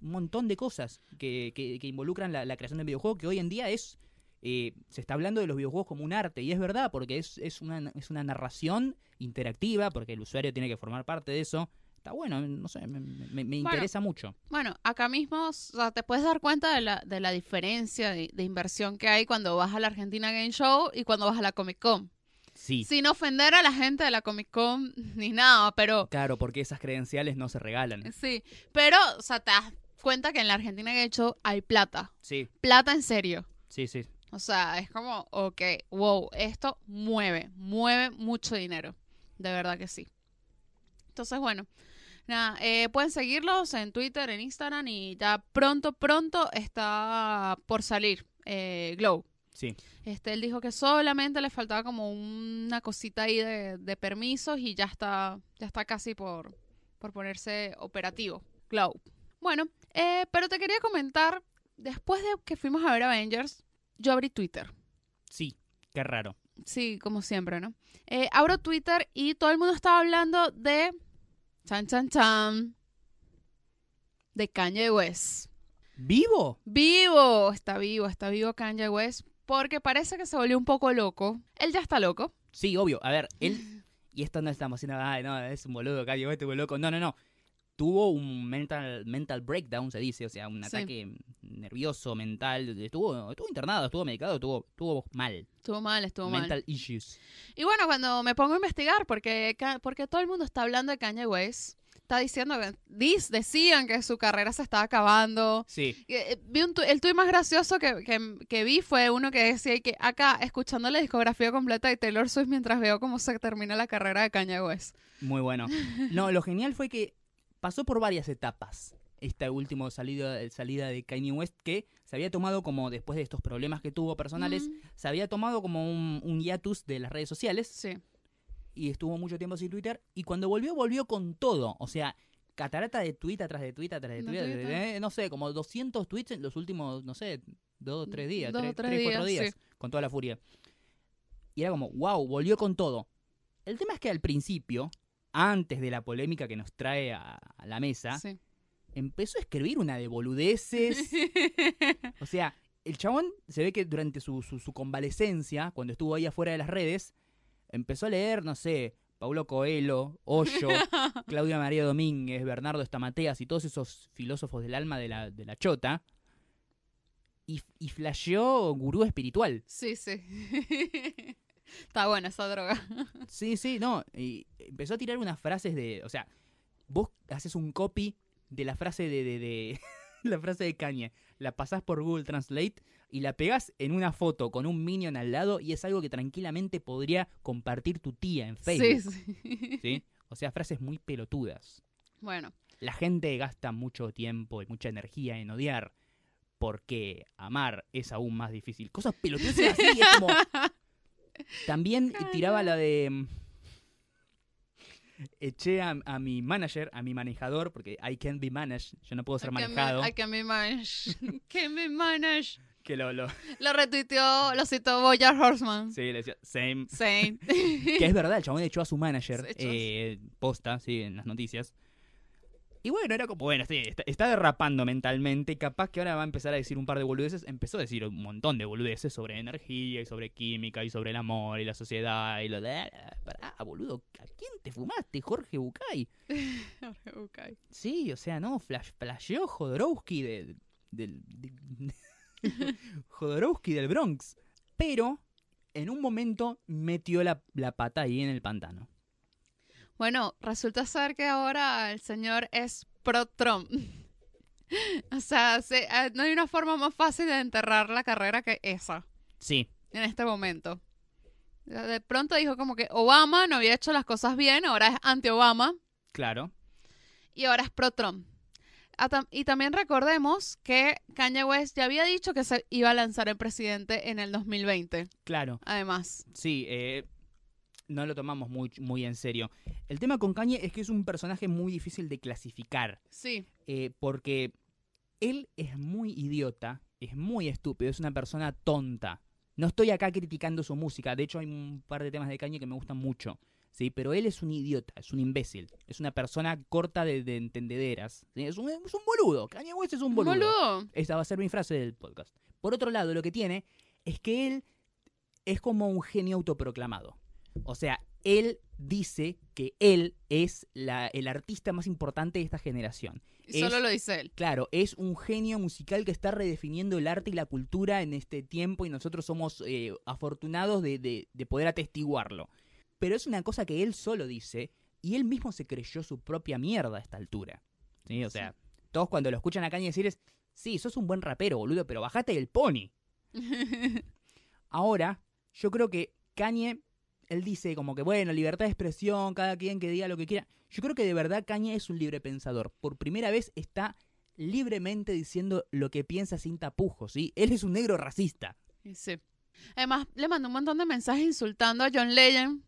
Un montón de cosas que, que- que involucran la, la creación del videojuego que hoy en día es... eh, se está hablando de los videojuegos como un arte y es verdad porque es, es, una, es una narración interactiva porque el usuario tiene que formar parte de eso. Está bueno, no sé, me, me- me Bueno, interesa mucho. Bueno, acá mismo o sea, te puedes dar cuenta de la, de la diferencia de, de inversión que hay cuando vas a la Argentina Game Show y cuando vas a la Comic Con. Sí, Sin ofender a la gente de la Comic Con [laughs] ni nada, pero claro, porque esas credenciales no se regalan. sí. Pero, o sea, te das cuenta que en la Argentina Game Show hay plata. Sí, Plata en serio. sí, sí. O sea, es como, ok, wow, esto mueve, mueve mucho dinero. De verdad que sí. Entonces, bueno, nada, eh, pueden seguirlos en Twitter, en Instagram y ya pronto, pronto está por salir eh, Glow. Sí, Este, él dijo que solamente le faltaba como una cosita ahí de, de permisos y ya está, ya está casi por, por ponerse operativo. Glow. Bueno, eh, pero te quería comentar, después de que fuimos a ver Avengers, yo abrí Twitter. sí, qué raro. Sí, como siempre, ¿no? Eh, abro Twitter y todo el mundo estaba hablando de... Chan, chan, chan. De Kanye West. ¿Vivo? Vivo, está vivo, está vivo Kanye West. Porque parece que se volvió un poco loco. Él ya está loco. Sí, obvio. A ver, él. [laughs] Y esto no estamos haciendo. Ay, no, es un boludo, Cayo, este boludo loco. No, no, no. Tuvo un mental, mental breakdown, se dice. O sea, un Sí. ataque nervioso, mental. Estuvo, estuvo internado, estuvo medicado, estuvo, estuvo mal. Estuvo mal, estuvo mal. mental issues. Y bueno, cuando me pongo a investigar, porque, porque todo el mundo está hablando de Kanye West, está diciendo que dis- decían que su carrera se estaba acabando. Sí, eh, Vi un tu- el tuit más gracioso que, que- que vi fue uno que decía que acá, escuchando la discografía completa de Taylor Swift mientras veo cómo se termina la carrera de Kanye West. muy bueno. No, lo genial fue que pasó por varias etapas. Esta última salida, salida de Kanye West que se había tomado como, después de estos problemas que tuvo personales, Mm, se había tomado como un, un hiatus de las redes sociales sí. y estuvo mucho tiempo sin Twitter. Y cuando volvió, volvió con todo. O sea, catarata de tweet atrás de tweet atrás de No, tweet. Eh, no sé, como 200 tweets en los últimos, no sé, dos o tres días. Dos tres, cuatro días, días. Con toda la furia. Y era como, wow, volvió con todo. El tema es que al principio, antes de la polémica que nos trae a, a la mesa, sí. empezó a escribir una de boludeces. [laughs] O sea, el chabón se ve que durante su, su, su convalecencia, cuando estuvo ahí afuera de las redes, empezó a leer, no sé, Paulo Coelho, Hoyo, [laughs] Claudia María Domínguez, Bernardo Estamateas y todos esos filósofos del alma de la, de la chota. Y, y flasheó gurú espiritual. Sí, sí. [laughs] Está buena esa droga. Sí, sí, no. Y empezó a tirar unas frases de. O sea, vos haces un copy de la frase de. de, de- [laughs] la frase de Kanye. La pasás por Google Translate y la pegás en una foto con un minion al lado y es algo que tranquilamente podría compartir tu tía en Sí, Facebook. sí. ¿sí? O sea, frases muy pelotudas. Bueno, La gente gasta mucho tiempo y mucha energía en odiar porque amar es aún más difícil. Cosas pelotudas así, es como... También tiraba la de... mm, Eché a, a mi manager, a mi manejador, porque I can't be managed, yo no puedo ser I can be- manejado. I can be managed. [laughs] can be managed. Que lo, lo- Lo retuiteó, lo citó Boyar Horseman. sí, le decía, same. Sí. [laughs] Que es verdad, el chabón echó a su manager, [laughs] eh, posta, sí, en las noticias. Y bueno, era como, bueno, sí, está, está derrapando mentalmente, capaz que ahora va a empezar a decir un par de boludeces. Empezó a decir un montón de boludeces sobre energía y sobre química y sobre el amor y la sociedad y lo de... Pará, boludo, ¿a quién te fumaste, Jorge Bucay? [laughs] Ok. Sí, o sea, no, flash, flasheó Jodorowsky de- del... de- [laughs] Jodorowsky del Bronx. Pero, en un momento, metió la, la pata ahí en el pantano. Bueno, resulta ser que ahora el señor es pro Trump. [laughs] o sea, se- eh, no hay una forma más fácil de enterrar la carrera que esa Sí, en este momento. De pronto dijo como que Obama no había hecho las cosas bien, ahora es anti-Obama Claro. y ahora es pro-Trump. Ah, Y también recordemos que Kanye West ya había dicho que se iba a lanzar el presidente en el 2020, Claro. además. Sí, eh, no lo tomamos muy, muy en serio. El tema con Kanye es que es un personaje muy difícil de clasificar. Sí, eh, porque él es muy idiota, es muy estúpido, es una persona tonta. No estoy acá criticando su música, de hecho hay un par de temas de Kanye que me gustan mucho, ¿sí? Pero él es un idiota, es un imbécil, es una persona corta de, de entendederas, ¿sí? es, un, es un boludo, Kanye West es un boludo. boludo. Esa va a ser mi frase del podcast. Por otro lado, lo que tiene es que él es como un genio autoproclamado. O sea, él dice que él es la- el artista más importante de esta generación. Y Es- solo lo dice él. Claro, es un genio musical que está redefiniendo el arte y la cultura en este tiempo y nosotros somos eh, afortunados de, de- de poder atestiguarlo. Pero es una cosa que él solo dice y él mismo se creyó su propia mierda a esta altura. ¿Sí? O sea, todos cuando lo escuchan a Kanye decir es, sí, sos un buen rapero, boludo, pero bajate del pony. [laughs] Ahora, yo creo que Kanye, él dice como que, bueno, libertad de expresión, cada quien que diga lo que quiera. Yo creo que de verdad Kanye es un libre pensador. Por primera vez está libremente diciendo lo que piensa sin tapujos, ¿sí? Él es un negro racista. Sí. Además, le mandó un montón de mensajes insultando a John Legend.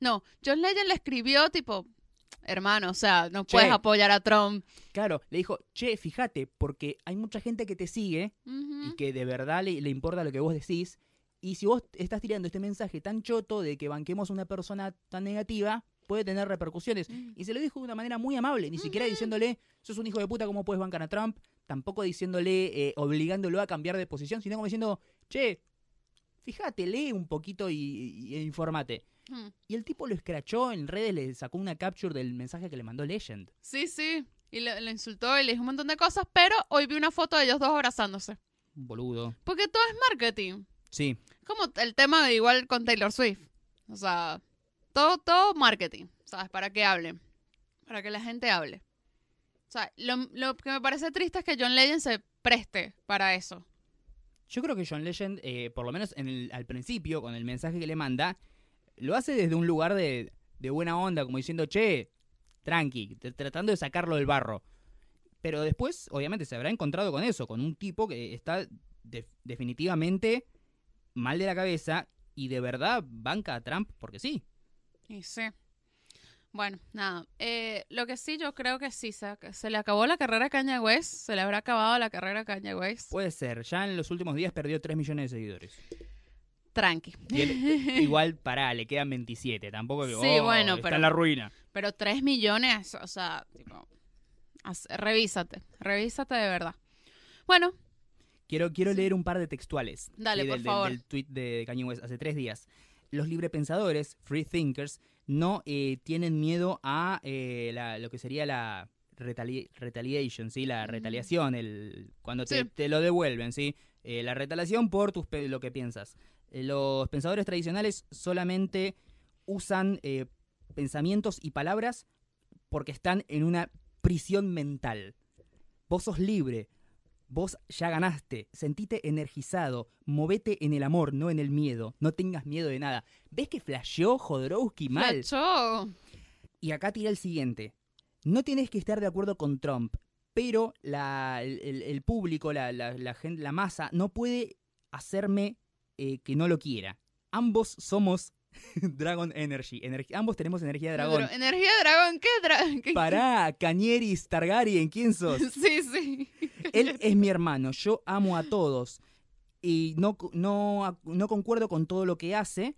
No, John Legend le escribió tipo, hermano, o sea, no Che. puedes apoyar a Trump. Claro, le dijo, che, fíjate, porque hay mucha gente que te sigue y que de verdad le, le importa lo que vos decís. Y si vos estás tirando este mensaje tan choto de que banquemos a una persona tan negativa, puede tener repercusiones. Mm. Y se lo dijo de una manera muy amable, ni siquiera diciéndole, sos un hijo de puta, ¿cómo puedes bancar a Trump? Tampoco diciéndole, eh, obligándolo a cambiar de posición, sino como diciendo, che, fíjate, lee un poquito y, y- e informate. Mm. Y el tipo lo escrachó en redes, le sacó una capture del mensaje que le mandó Legend. Sí, sí. Y le, le insultó y le dijo un montón de cosas, pero hoy vi una foto de ellos dos abrazándose. Boludo. Porque todo es marketing. Sí, Como el tema de igual con Taylor Swift. O sea, todo, todo marketing. ¿Sabes? Para que hablen. Para que la gente hable. O sea, lo, lo que me parece triste es que John Legend se preste para eso. Yo creo que John Legend, eh, por lo menos en el- al principio, con el mensaje que le manda, lo hace desde un lugar de, de buena onda, como diciendo, che, tranqui, tratando de sacarlo del barro. Pero después, obviamente, se habrá encontrado con eso, con un tipo que está de- definitivamente mal de la cabeza y de verdad banca a Trump porque sí. Y sí. Bueno, nada. Eh, lo que sí, yo creo que sí. Se, se le acabó la carrera a Kanye West. Se le habrá acabado la carrera a Kanye West. Puede ser, ya en los últimos días perdió 3 millones de seguidores. Tranqui. Él- igual, pará, le quedan 27, tampoco que, Sí, oh, bueno, está pero- en la ruina. Pero 3 millones, o sea, tipo. revísate. Revísate de verdad. Bueno, Quiero, quiero leer un par de textuales. Dale, sí, por del, favor. Del, tweet de Kanye West hace tres días. Los librepensadores, free thinkers, no eh, tienen miedo a eh, la- lo que sería la retali- retaliation, ¿sí? La retaliación, el, cuando te, Sí. te lo devuelven, ¿sí? Eh, la retaliación por tus, lo que piensas. Los pensadores tradicionales solamente usan pensamientos y palabras porque están en una prisión mental. Vos sos libre, Vos ya ganaste, sentite energizado, movete en el amor, no en el miedo, no tengas miedo de nada. ¿Ves que flasheó Jodorowsky mal? flachó. Y acá tira el siguiente. No tienes que estar de acuerdo con Trump, pero la- el, público, la, la, la gen- la masa, no puede hacerme eh, que no lo quiera. Ambos somos [laughs] Dragon Energy. energi- ambos tenemos energía de dragón. Pero, ¿Energía de dragón? ¿Qué dragón? Pará, Cañeris, Targaryen, ¿quién sos? [laughs] Sí, sí. Él es mi hermano, yo amo a todos y no, no, no concuerdo con todo lo que hace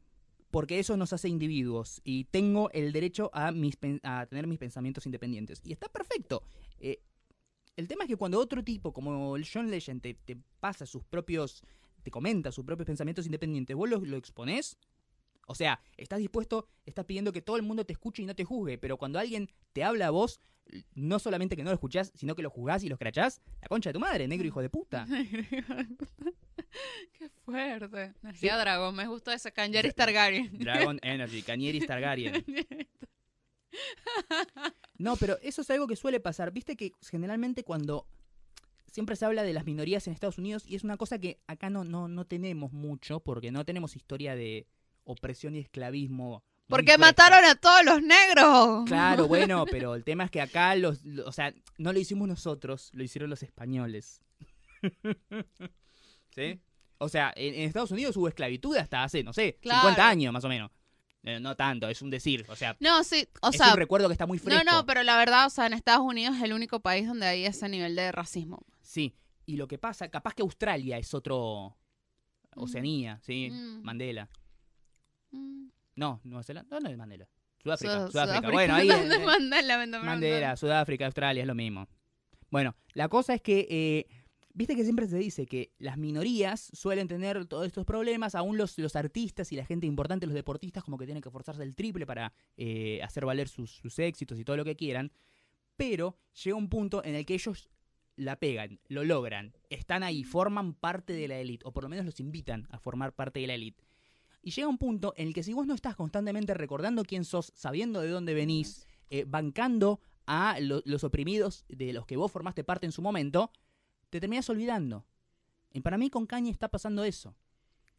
porque eso nos hace individuos y tengo el derecho a, mis, a tener mis pensamientos independientes. Y está perfecto. Eh, el tema es que cuando otro tipo como el John Legend te, te pasa sus propios, te comenta sus propios pensamientos independientes, vos lo, lo exponés. O sea, estás dispuesto, estás pidiendo que todo el mundo te escuche y no te juzgue, pero cuando alguien te habla a vos, no solamente que no lo escuchás, sino que lo juzgás y lo escrachás, la concha de tu madre, negro hijo de puta. [laughs] Qué fuerte. Energía de dragón. Me gusta ese Kanjeris Targaryen. [laughs] Dragon Energy, Cañeris Targaryen. No, pero eso es algo que suele pasar. Viste que generalmente cuando siempre se habla de las minorías en Estados Unidos y es una cosa que acá no, no, no tenemos mucho porque no tenemos historia de opresión y esclavismo. Porque mataron a todos los negros. Claro, [laughs] bueno, pero el tema es que acá los, lo- o sea, no lo hicimos nosotros, lo hicieron los españoles. [laughs] ¿Sí? O sea, en, en Estados Unidos hubo esclavitud hasta hace, no sé, Claro. 50 años más o menos. Eh, no tanto, es un decir, o sea, No, sí, o es sea, un recuerdo que está muy fresco. no, no, pero la verdad, o sea, en Estados Unidos es el único país donde hay ese nivel de racismo. Sí, y lo que pasa, capaz que Australia es otro Mm. Oceanía, sí, Mm. Mandela. Mm. No, Nueva Zelanda, no, no es Mandela. Sudáfrica, Sud- Sudáfrica. Bueno, [laughs] ahí ¿Dónde eh, Mandela, Mandela. Sudáfrica, Australia, es lo mismo. Bueno, la cosa es que, eh, viste que siempre se dice que las minorías suelen tener todos estos problemas, aún los, los artistas y la gente importante, los deportistas, como que tienen que esforzarse el triple para eh, hacer valer sus, sus éxitos y todo lo que quieran, pero llega un punto en el que ellos la pegan, lo logran, están ahí, forman parte de la élite, o por lo menos los invitan a formar parte de la élite. Y llega un punto en el que si vos no estás constantemente recordando quién sos, sabiendo de dónde venís, eh, bancando a lo- los oprimidos de los que vos formaste parte en su momento, te terminás olvidando. Y para mí con Kanye está pasando eso.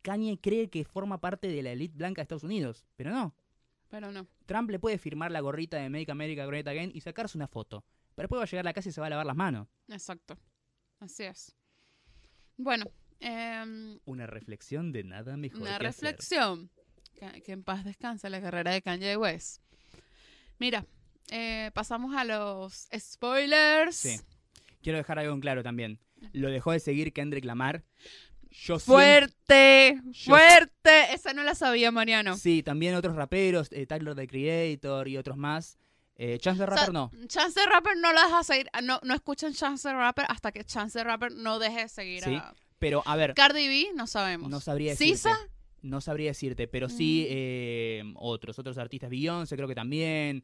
Kanye cree que forma parte de la élite blanca de Estados Unidos, pero no. Pero no. Trump le puede firmar la gorrita de Make America Great Again y sacarse una foto. Pero después va a llegar a la casa y se va a lavar las manos. Exacto. Así es. Bueno, em, Una reflexión de nada mejor. una que reflexión. Que, que en paz descanse la carrera de Kanye West. Mira, eh, pasamos a los spoilers. Sí. Quiero dejar algo en claro también. Lo dejó de seguir Kendrick Lamar. Yo Fuerte, Yo- fuerte. Esa no la sabía, Mariano. Sí, también otros raperos, eh, Tyler the Creator y otros más. Eh, Chance the O sea, Rapper no. Chance the Rapper no la deja seguir. ah, No, no escuchan Chance the Rapper hasta que Chance the Rapper no deje de seguir Sí, a Pero a ver, Cardi B, no sabemos. no sabría decirte. ¿Sisa? No sabría decirte, pero sí Mm. eh, otros, otros artistas. Beyoncé creo que también.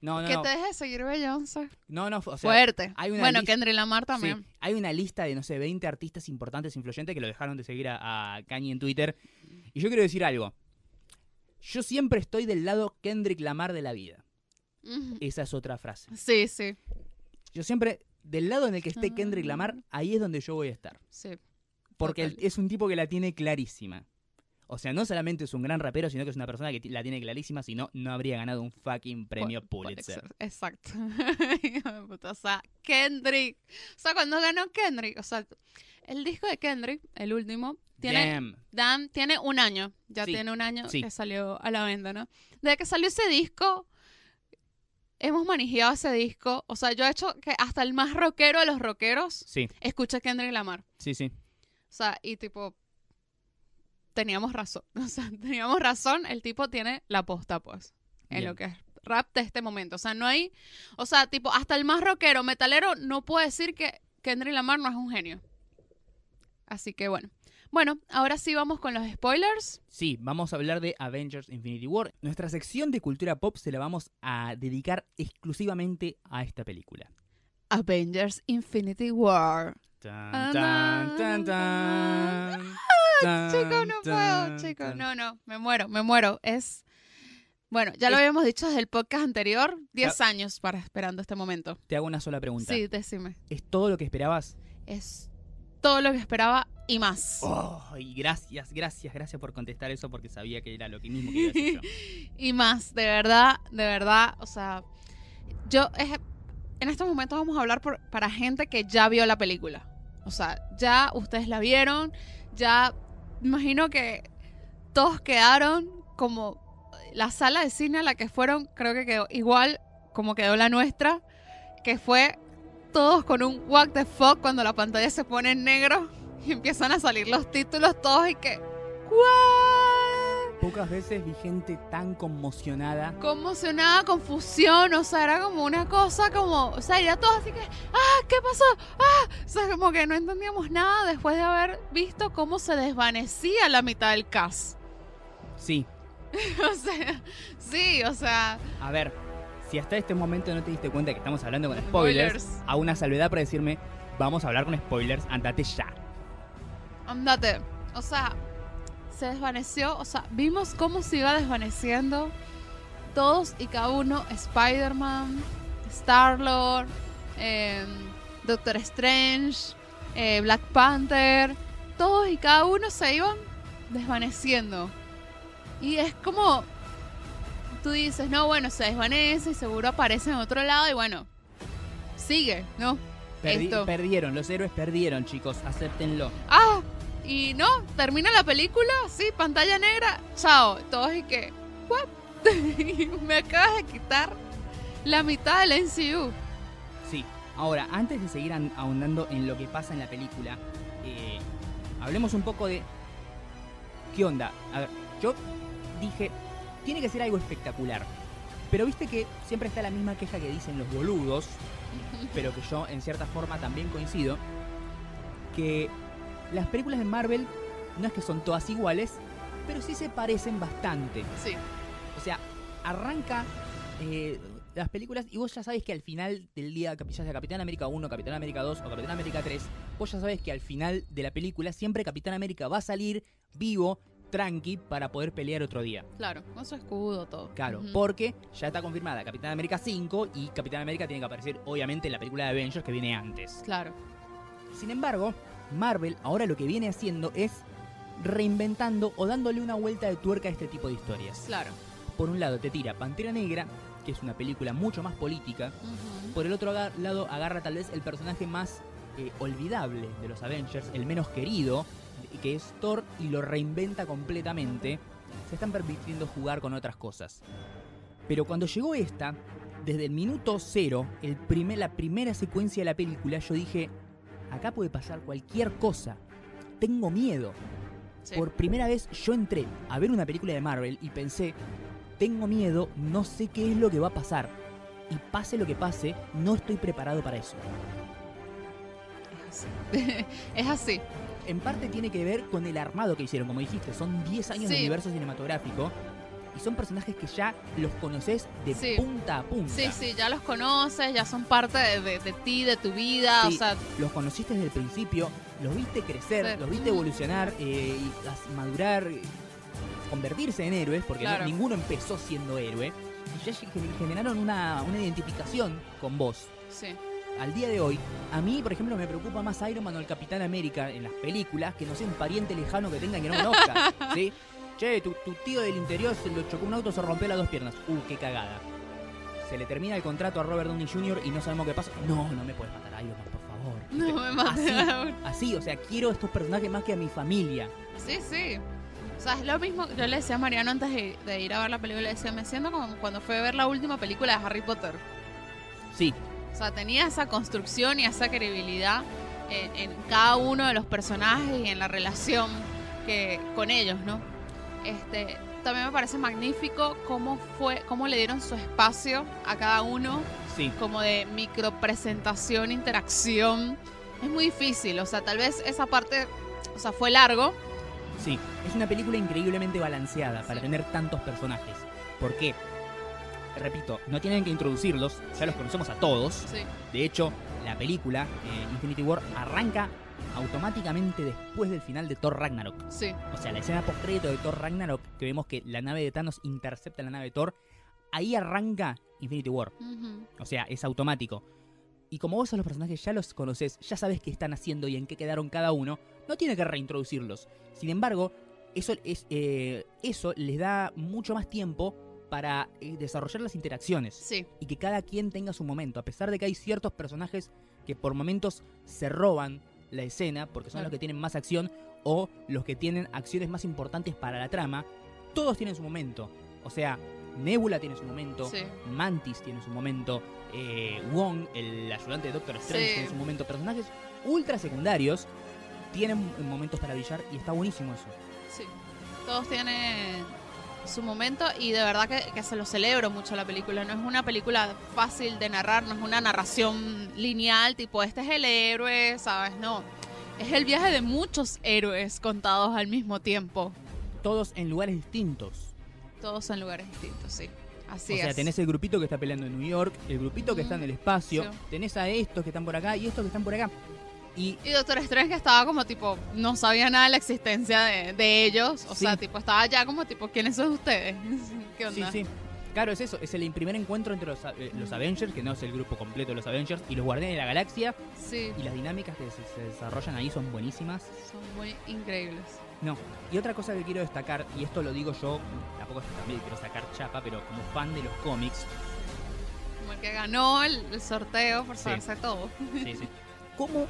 No, no, Que no. te deje de seguir Beyoncé. No, no, o sea, Fuerte. hay una Bueno, Kendrick Lamar sí, también. hay una lista de, no sé, 20 artistas importantes, influyentes que lo dejaron de seguir a, a Kanye en Twitter. Y yo quiero decir algo. Yo siempre estoy del lado Kendrick Lamar de la vida. Esa es otra frase. Sí, sí, Yo siempre, del lado en el que esté. Kendrick Lamar, ahí es donde yo voy a estar. sí. Porque es un tipo que la tiene clarísima. O sea, no solamente es un gran rapero, sino que es una persona que la tiene clarísima, si no, no habría ganado un fucking premio Pulitzer. Exacto. [laughs] O sea, Kendrick. O sea, cuando ganó Kendrick, o sea, el disco de Kendrick, el último, tiene, Damn. Dan, tiene un año. Ya Sí, tiene un año sí. que salió a la venta, ¿no? Desde que salió ese disco, hemos manejado ese disco. O sea, yo he hecho que hasta el más rockero de los rockeros Sí, escucha Kendrick Lamar. sí, sí. O sea, y tipo, teníamos razón. [laughs] O sea, teníamos razón. El tipo tiene la posta, pues, en Bien. lo que es rap de este momento. O sea, no hay. O sea, tipo, hasta el más rockero, metalero, no puede decir que Kendrick Lamar no es un genio. Así que bueno. Bueno, ahora sí vamos con los spoilers. Sí, vamos a hablar de Avengers Infinity War. Nuestra sección de cultura pop se la vamos a dedicar exclusivamente a esta película. Avengers Infinity War. Tan, tan, tan, tan. [laughs] Tan, Chico, no puedo, tan, chico. tan. No, no, me muero, me muero. Es. Bueno, ya lo Es- habíamos dicho desde el podcast anterior. 10 años para esperando este momento. Te hago una sola pregunta. Sí, decime. ¿Es todo lo que esperabas? Es todo lo que esperaba y más. Oh, y gracias, gracias, gracias por contestar eso porque sabía que era lo que mismo que iba a decir yo. [laughs] Y más, de verdad, de verdad. O sea, yo es- en estos momentos vamos a hablar por- para gente que ya vio la película. O sea, ya ustedes la vieron, ya imagino que todos quedaron como la sala de cine a la que fueron, creo que quedó igual como quedó la nuestra, que fue todos con un what the fuck cuando la pantalla se pone en negro [laughs] y empiezan a salir los títulos todos y que ¿What? Pocas veces vi gente tan conmocionada. conmocionada, confusión, o sea, era como una cosa como, o sea, ya todos así que, ah, ¿qué pasó? Ah, o sea, como que no entendíamos nada después de haber visto cómo se desvanecía la mitad del cast. Sí, [laughs] o sea, sí, o sea, a ver, si hasta este momento no te diste cuenta que estamos hablando con spoilers, Spoilers. a una salvedad para decirme, vamos a hablar con spoilers, andate ya. andate, o sea, se desvaneció, o sea, vimos cómo se iba desvaneciendo todos y cada uno, Spider-Man, Star-Lord, eh, Doctor Strange, eh, Black Panther, todos y cada uno se iban desvaneciendo. Y es como, tú dices, no, bueno, se desvanece y seguro aparece en otro lado y bueno, sigue, ¿no? Perdi- Esto. Perdieron, los héroes perdieron, chicos, acéptenlo. Ah, y no, termina la película, sí, pantalla negra, chao. Todos y que, ¿what? [laughs] Me acabas de quitar la mitad del MCU. Sí. Ahora, antes de seguir an- ahondando en lo que pasa en la película, eh, hablemos un poco de qué onda. A ver, yo dije, tiene que ser algo espectacular. Pero viste que siempre está la misma queja que dicen los boludos, pero que yo en cierta forma también coincido, que las películas de Marvel no es que son todas iguales, pero sí se parecen bastante. Sí, O sea, arranca eh, las películas y vos ya sabes que al final del día, ya sea Capitán América 1, Capitán América 2 o Capitán América 3, vos ya sabes que al final de la película siempre Capitán América va a salir vivo, tranqui, para poder pelear otro día. claro, con su escudo, todo. Claro, porque ya está confirmada Capitán América 5 y Capitán América tiene que aparecer obviamente en la película de Avengers que viene antes. Claro, Sin embargo, Marvel ahora lo que viene haciendo es reinventando o dándole una vuelta de tuerca a este tipo de historias. claro. Por un lado te tira Pantera Negra, que es una película mucho más política. Por el otro lado agarra tal vez el personaje más eh, olvidable de los Avengers, el menos querido, que es Thor, y lo reinventa completamente. Se están permitiendo jugar con otras cosas. Pero cuando llegó esta, desde el minuto cero, el primer, la primera secuencia de la película, yo dije, acá puede pasar cualquier cosa. Tengo miedo. Sí. Por primera vez yo entré a ver una película de Marvel y pensé, tengo miedo, no sé qué es lo que va a pasar. Y pase lo que pase, no estoy preparado para eso. Es así. [laughs] es así. En parte tiene que ver con el armado que hicieron, como dijiste, son 10 años de Sí. universo cinematográfico. Y son personajes que ya los conoces de Sí. punta a punta. Sí, sí, ya los conoces, ya son parte de, de- de ti, de tu vida, Sí. o sea, Los conociste desde el principio, los viste crecer, Sí. los viste evolucionar eh, y madurar, eh, convertirse en héroes, porque no- ninguno empezó siendo héroe. Y ya gen- generaron una, una identificación con vos. sí. Al día de hoy, a mí, por ejemplo, me preocupa más Iron Man o el Capitán América en las películas que no sea un pariente lejano que tenga que no conozca. [laughs] ¿sí? Che, tu, tu tío del interior se lo chocó un auto, se rompió las dos piernas. Uh, qué cagada. Se le termina el contrato a Robert Downey Jr. y no sabemos qué pasa. No, no me puedes matar a Iron Man, por favor. No me mates. Así, así, o sea, quiero estos personajes más que a mi familia. Sí, sí. O sea, es lo mismo. Yo le decía a Mariano antes de, de ir a ver la película, le decía, me siento como cuando fue a ver la última película de Harry Potter. Sí, O sea, tenía esa construcción y esa credibilidad en, en cada uno de los personajes y en la relación que con ellos, ¿no? Este, también me parece magnífico cómo fue, cómo le dieron su espacio a cada uno, sí. como de micropresentación, interacción. Es muy difícil, o sea, tal vez esa parte, o sea, fue largo, Sí, es una película increíblemente balanceada para Sí. tener tantos personajes. ¿Por qué? Repito, no tienen que introducirlos, ya los conocemos a todos. sí, De hecho, la película eh, Infinity War arranca automáticamente después del final de Thor Ragnarok. sí, O sea, la escena post de Thor Ragnarok, que vemos que la nave de Thanos intercepta la nave de Thor, ahí arranca Infinity War. O sea, es automático. Y como vos a los personajes ya los conoces, ya sabes qué están haciendo y en qué quedaron cada uno, no tiene que reintroducirlos. Sin embargo, eso, es, eh, eso les da mucho más tiempo para eh, desarrollar las interacciones sí, y que cada quien tenga su momento. A pesar de que hay ciertos personajes que por momentos se roban la escena porque son Claro. los que tienen más acción o los que tienen acciones más importantes para la trama, todos tienen su momento. O sea, Nebula tiene su momento, sí, Mantis tiene su momento, eh, Wong, el ayudante de Doctor Strange, Sí. tiene su momento. Personajes ultra secundarios tienen momentos para brillar y está buenísimo eso. sí. Todos tienen su momento y de verdad que, que se lo celebro mucho la película. No es una película fácil de narrar, no es una narración lineal, tipo este es el héroe, ¿sabes? No. Es el viaje de muchos héroes contados al mismo tiempo. Todos en lugares distintos. Todos en lugares distintos, sí. Así o sea, tenés el grupito que está peleando en New York, el grupito que está en el espacio, Sí. tenés a estos que están por acá y estos que están por acá. Y Y Doctor Strange que estaba como tipo, no sabía nada de la existencia de, de ellos. O Sí. sea, tipo, estaba ya como tipo, ¿quiénes son ustedes? [laughs] ¿Qué sí, onda? sí. Claro, es eso, es el primer encuentro entre los, eh, los Avengers, que no es el grupo completo de los Avengers, y los Guardianes de la Galaxia, Sí, y las dinámicas que se, se desarrollan ahí son buenísimas. son muy increíbles. No, y otra cosa que quiero destacar, y esto lo digo yo, tampoco es que también quiero sacar chapa, pero como fan de los cómics, Como el que ganó el, el sorteo por Sí. saberse todo. Sí, sí. [laughs] ¿Cómo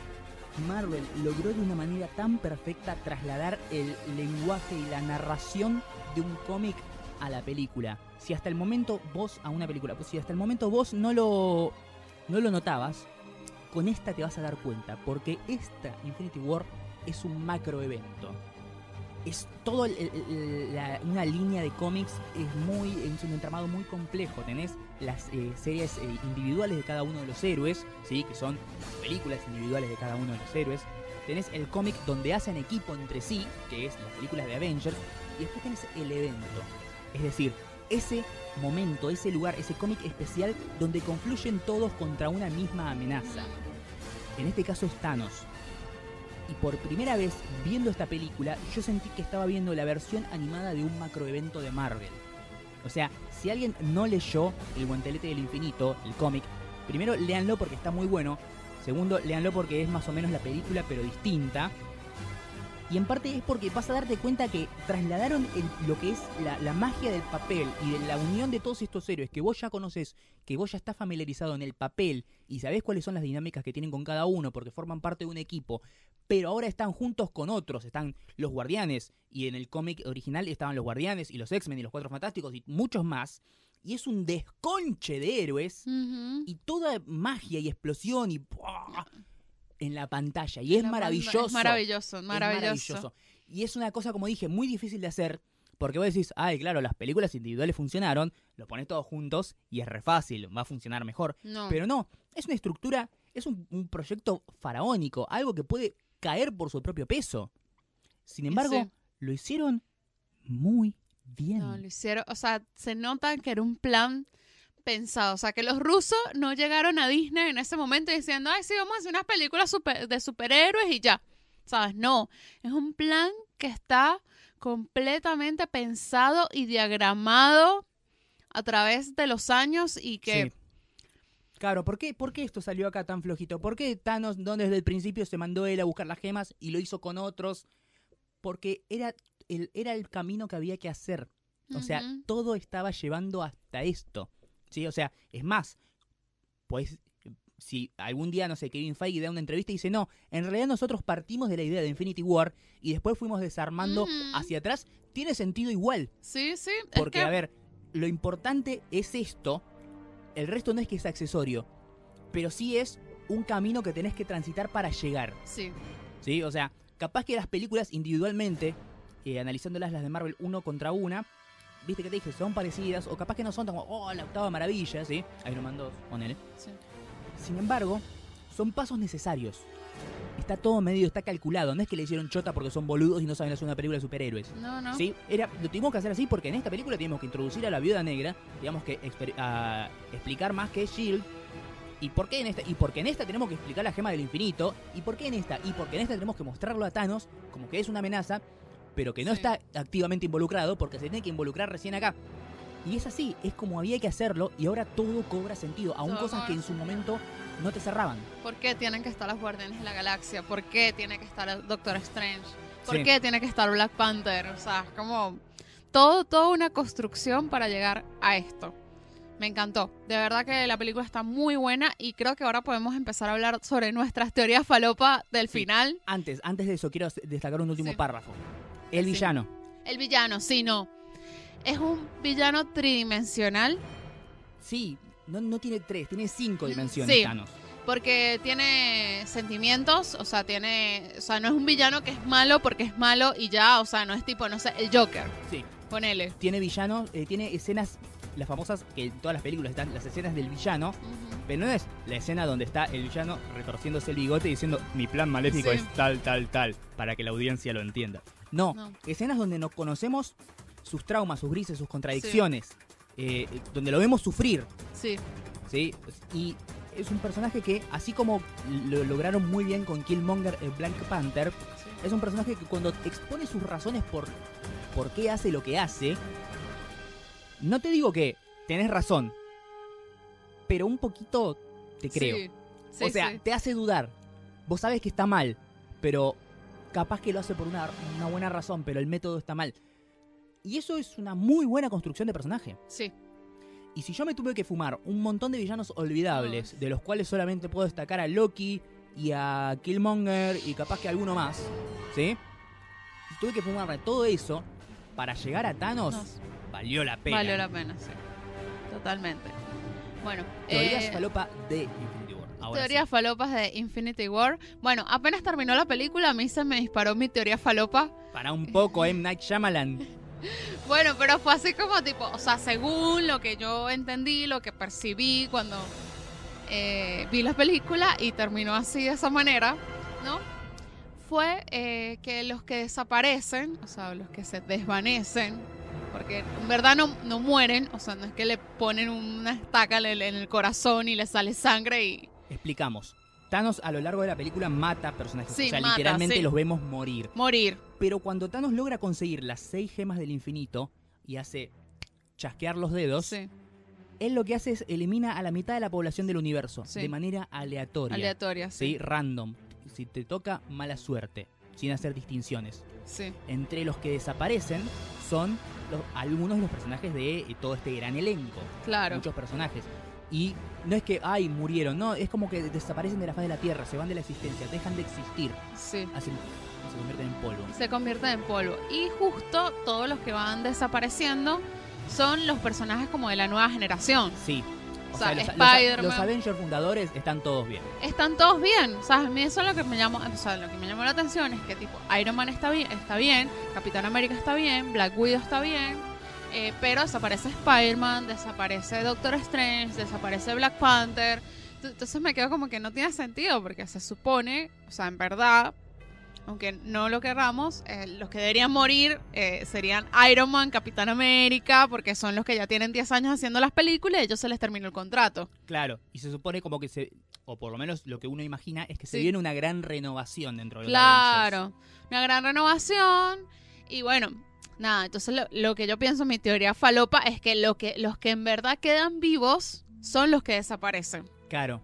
Marvel logró de una manera tan perfecta trasladar el lenguaje y la narración de un cómic a la película? Si hasta el momento vos a una película, pues si hasta el momento vos no lo no lo notabas, con esta te vas a dar cuenta, porque esta Infinity War es un macro evento. Es todo una línea de cómics, es muy es un entramado muy complejo. Tenés las eh, series eh, individuales de cada uno de los héroes, ¿sí? que son las películas individuales de cada uno de los héroes. Tenés el cómic donde hacen equipo entre sí, que es las películas de Avengers, y después tenés el evento. Es decir, ese momento, ese lugar, ese cómic especial donde confluyen todos contra una misma amenaza. En este caso es Thanos. Y por primera vez viendo esta película, yo sentí que estaba viendo la versión animada de un macroevento de Marvel. O sea, si alguien no leyó El Guantelete del Infinito, el cómic, primero léanlo porque está muy bueno. Segundo, léanlo porque es más o menos la película pero distinta. Y en parte es porque vas a darte cuenta que trasladaron el- lo que es la, magia del papel y de la unión de todos estos héroes que vos ya conoces, que vos ya estás familiarizado en el papel y sabés cuáles son las dinámicas que tienen con cada uno porque forman parte de un equipo, pero ahora están juntos con otros, están los guardianes y en el cómic original estaban los guardianes y los X-Men y los Cuatro Fantásticos y muchos más. Y es un desconche de héroes y toda magia y explosión y ¡buah! en la pantalla. Y es maravilloso. Es maravilloso, maravilloso. Y es una cosa, como dije, muy difícil de hacer. Porque vos decís, ay, claro, las películas individuales funcionaron, lo pones todos juntos y es re fácil, va a funcionar mejor. No. Pero no, es una estructura, es un, un proyecto faraónico, algo que puede caer por su propio peso. Sin embargo, Sí. lo hicieron muy bien. No, lo hicieron, o sea, se nota que era un plan pensado, o sea, que los rusos no llegaron a Disney en ese momento diciendo, ay, sí, vamos a hacer unas películas super- de superhéroes y ya, ¿sabes? No, es un plan que está completamente pensado y diagramado a través de los años y que... Sí. Claro, ¿por qué, ¿por qué esto salió acá tan flojito? ¿Por qué Thanos no desde el principio se mandó él a buscar las gemas y lo hizo con otros? Porque era el, era el camino que había que hacer. O sea, todo estaba llevando hasta esto. ¿Sí? O sea, es más, pues si algún día, no sé, Kevin Feige da una entrevista y dice, no, en realidad nosotros partimos de la idea de Infinity War y después fuimos desarmando hacia atrás, tiene sentido igual. Sí, sí, es Porque, que- a ver, lo importante es esto, el resto no es que es accesorio, pero sí es un camino que tenés que transitar para llegar, Sí, ¿sí? O sea, capaz que las películas individualmente, eh, analizándolas las de Marvel uno contra una, viste que te dije, son parecidas, o capaz que no son tan como, oh, la octava maravilla, ¿sí? Iron Man 2, ponele. sí. Sin embargo, son pasos necesarios. Está todo medido, está calculado, no es que le hicieron chota porque son boludos y no saben hacer una película de superhéroes. No, no. ¿Sí? Era, lo tuvimos que hacer así porque en esta película teníamos que introducir a la viuda negra, teníamos que a- explicar más que es Shield. ¿Y por qué en esta? Y porque en esta tenemos que explicar la gema del infinito. ¿Y por qué en esta? Y porque en esta tenemos que mostrarlo a Thanos como que es una amenaza, pero que no Sí. está activamente involucrado porque se tiene que involucrar recién acá. Y es así, es como había que hacerlo y ahora todo cobra sentido, aún cosas que en su momento no te cerraban. ¿Por qué tienen que estar los Guardianes de la Galaxia? ¿Por qué tiene que estar el Doctor Strange? ¿Por Sí. qué tiene que estar Black Panther? O sea, es como todo, toda una construcción para llegar a esto. Me encantó. De verdad que la película está muy buena y creo que ahora podemos empezar a hablar sobre nuestras teorías falopa del Sí. final. Antes, antes de eso, quiero destacar un último Sí. párrafo. El Sí. villano. El villano, sí, no. Es un villano tridimensional Sí, no, no tiene tres, tiene cinco dimensiones sí. Thanos. porque tiene sentimientos, o sea, tiene, o sea, no es un villano que es malo porque es malo y ya, o sea, no es tipo, no sé, el Joker. Sí. Ponele. Tiene villanos, eh, tiene escenas, las famosas, que en todas las películas están las escenas del villano, pero no es la escena donde está el villano retorciéndose el bigote y diciendo mi plan maléfico Sí. es tal, tal, tal, para que la audiencia lo entienda. No, No. escenas donde nos conocemos sus traumas, sus grises, sus contradicciones, eh, donde lo vemos sufrir, Sí, ¿sí? Y es un personaje que, así como lo lograron muy bien con Killmonger en Black Panther, sí. es un personaje que cuando expone sus razones por, por qué hace lo que hace, no te digo que tenés razón. Pero un poquito te creo. Sí, sí, o sea, te hace dudar. Vos sabes que está mal, pero capaz que lo hace por una, una buena razón, pero el método está mal. Y eso es una muy buena construcción de personaje. Sí, Y si yo me tuve que fumar un montón de villanos olvidables, de los cuales solamente puedo destacar a Loki y a Killmonger y capaz que alguno más, ¿sí? Si tuve que fumarme todo eso para llegar a Thanos, No, valió la pena. valió la pena, sí. Totalmente. Bueno, Teorías eh, falopa de Infinity War. Ahora teorías sí. falopas de Infinity War. Bueno, apenas terminó la película, a mí se me disparó mi teoría falopa. Para un poco, M. Night Shyamalan. [laughs] Bueno, pero fue así como tipo, o sea, según lo que yo entendí, lo que percibí cuando eh, vi la película y terminó así de esa manera, ¿no? Fue eh, que los que desaparecen, o sea, los que se desvanecen, porque en verdad no, no mueren, o sea, no es que le ponen una estaca en el, en el corazón y le sale sangre y... Explicamos. Thanos a lo largo de la película mata personajes. Sí, o sea, mata, literalmente sí. los vemos morir. Morir. Pero cuando Thanos logra conseguir las seis gemas del infinito y hace chasquear los dedos, Sí, él lo que hace es elimina a la mitad de la población del universo de manera aleatoria. aleatoria, ¿sí? sí. Random. Si te toca, mala suerte. Sin hacer distinciones. Sí, Entre los que desaparecen son los- algunos de los personajes de eh, todo este gran elenco. claro. Muchos personajes. Y no es que, ay, murieron. No, es como que desaparecen de la faz de la Tierra, se van de la existencia, dejan de existir. Sí. Hacen, se convierten en polvo. se convierten en polvo. Y justo todos los que van desapareciendo son los personajes como de la nueva generación. Sí. O sea, los Avengers fundadores están todos bien. Están todos bien. O sea, a mí eso es lo que me llamó, o sea, lo que me llamó la atención es que tipo Iron Man está bien, está bien, Capitán América está bien, Black Widow está bien, eh, pero desaparece Spider-Man, desaparece Doctor Strange, desaparece Black Panther. Ent- Entonces me quedo como que no tiene sentido porque se supone, o sea, en verdad, aunque no lo querramos, eh, los que deberían morir eh, serían Iron Man, Capitán América, porque son los que ya tienen 10 años haciendo las películas y ellos se les terminó el contrato. Claro. Y se supone como que se. O por lo menos lo que uno imagina es que se Sí. viene una gran renovación dentro de los Avengers. Claro, una gran renovación. Y bueno, nada, entonces lo, lo que yo pienso, mi teoría falopa, es que, lo que los que en verdad quedan vivos son los que desaparecen. Claro.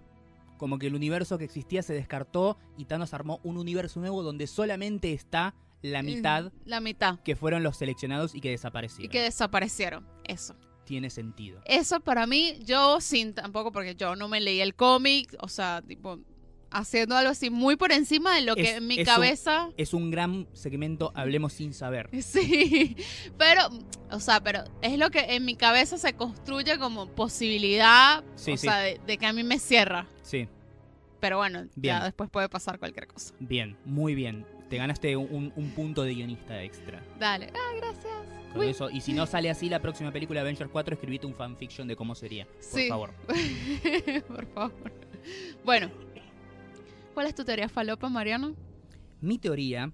Como que el universo que existía se descartó y Thanos armó un universo nuevo donde solamente está la mitad La mitad. que fueron los seleccionados y que Y desaparecieron. que desaparecieron. Eso. Tiene sentido. Eso para mí, yo sin tampoco, porque yo no me leí el cómic, o sea, tipo, haciendo algo así muy por encima de lo que en mi es un- cabeza. Es un gran segmento Hablemos sin saber. [laughs] Sí, pero, o sea, pero es lo que en mi cabeza se construye como posibilidad, Sí, o sí. sea, de, de que a mí me cierra. Sí, Pero bueno, Bien. ya después puede pasar cualquier cosa. bien, muy bien. Te ganaste un, un punto de guionista extra. Dale. Ah, gracias. Con Uy. eso, y si no [laughs] sale así la próxima película Avengers 4, escribite un fanfiction de cómo sería. Por Sí. favor. [laughs] Por favor. Bueno, ¿cuál es tu teoría falopa, Mariano? Mi teoría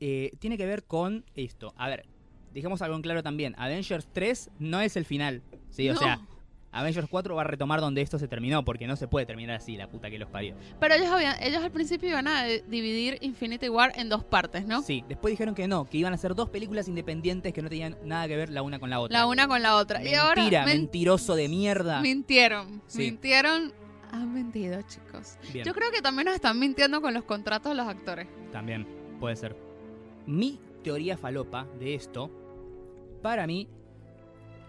eh, tiene que ver con esto. A ver, dejemos algo en claro también. Avengers 3 no es el final. Sí, o sea, Avengers 4 va a retomar donde esto se terminó, porque no se puede terminar así, la puta que los parió. Pero ellos, habían, ellos al principio iban a eh, dividir Infinity War en dos partes, ¿no? Sí, después dijeron que no, que iban a ser dos películas independientes que no tenían nada que ver la una con la otra. La una con la otra. y ahora Mentira, men- mentiroso de mierda. mintieron. Sí. Mintieron. Han mentido, chicos. Bien, Yo creo que también nos están mintiendo con los contratos de los actores. también puede ser. Mi teoría falopa de esto, para mí,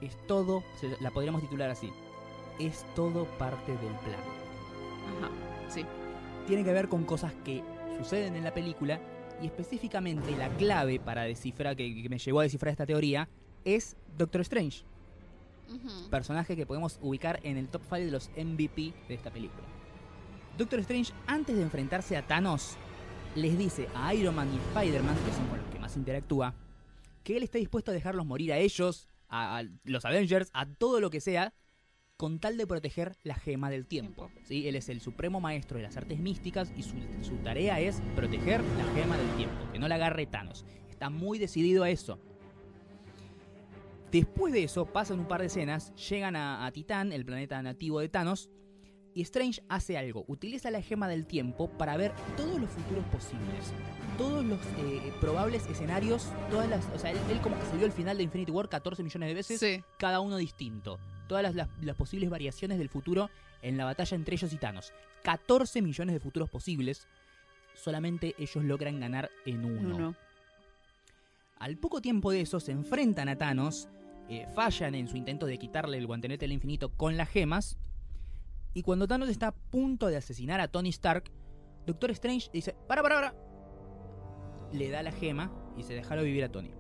es todo, la podríamos titular así, es todo parte del plan. Ajá, sí. tiene que ver con cosas que suceden en la película y específicamente la clave para descifrar, que, que me llevó a descifrar esta teoría, es Doctor Strange, Personaje que podemos ubicar en el top 5 de los MVP de esta película. Doctor Strange, antes de enfrentarse a Thanos, les dice a Iron Man y Spider-Man, que son con los que más interactúa, que él está dispuesto a dejarlos morir a ellos, a, a los Avengers, a todo lo que sea, con tal de proteger la gema del tiempo. ¿sí? Él es el supremo maestro de las artes místicas y su, su tarea es proteger la gema del tiempo, que no la agarre Thanos. Está muy decidido a eso. Después de eso, pasan un par de escenas, llegan a, a Titán, el planeta nativo de Thanos, Y Strange hace algo, utiliza la gema del tiempo para ver todos los futuros posibles, todos los eh, probables escenarios, todas las, o sea, él, él como que se vio el final de Infinity War 14 millones de veces, Sí. cada uno distinto, todas las, las- las posibles variaciones del futuro en la batalla entre ellos y Thanos. 14 millones de futuros posibles, solamente ellos logran ganar en uno. Uno. Al poco tiempo de eso se enfrentan a Thanos, eh, fallan en su intento de quitarle el guantelete del infinito con las gemas, y cuando Thanos está a punto de asesinar a Tony Stark, Doctor Strange dice, para, para, para. Le da la gema y dice, déjalo vivir a Tony.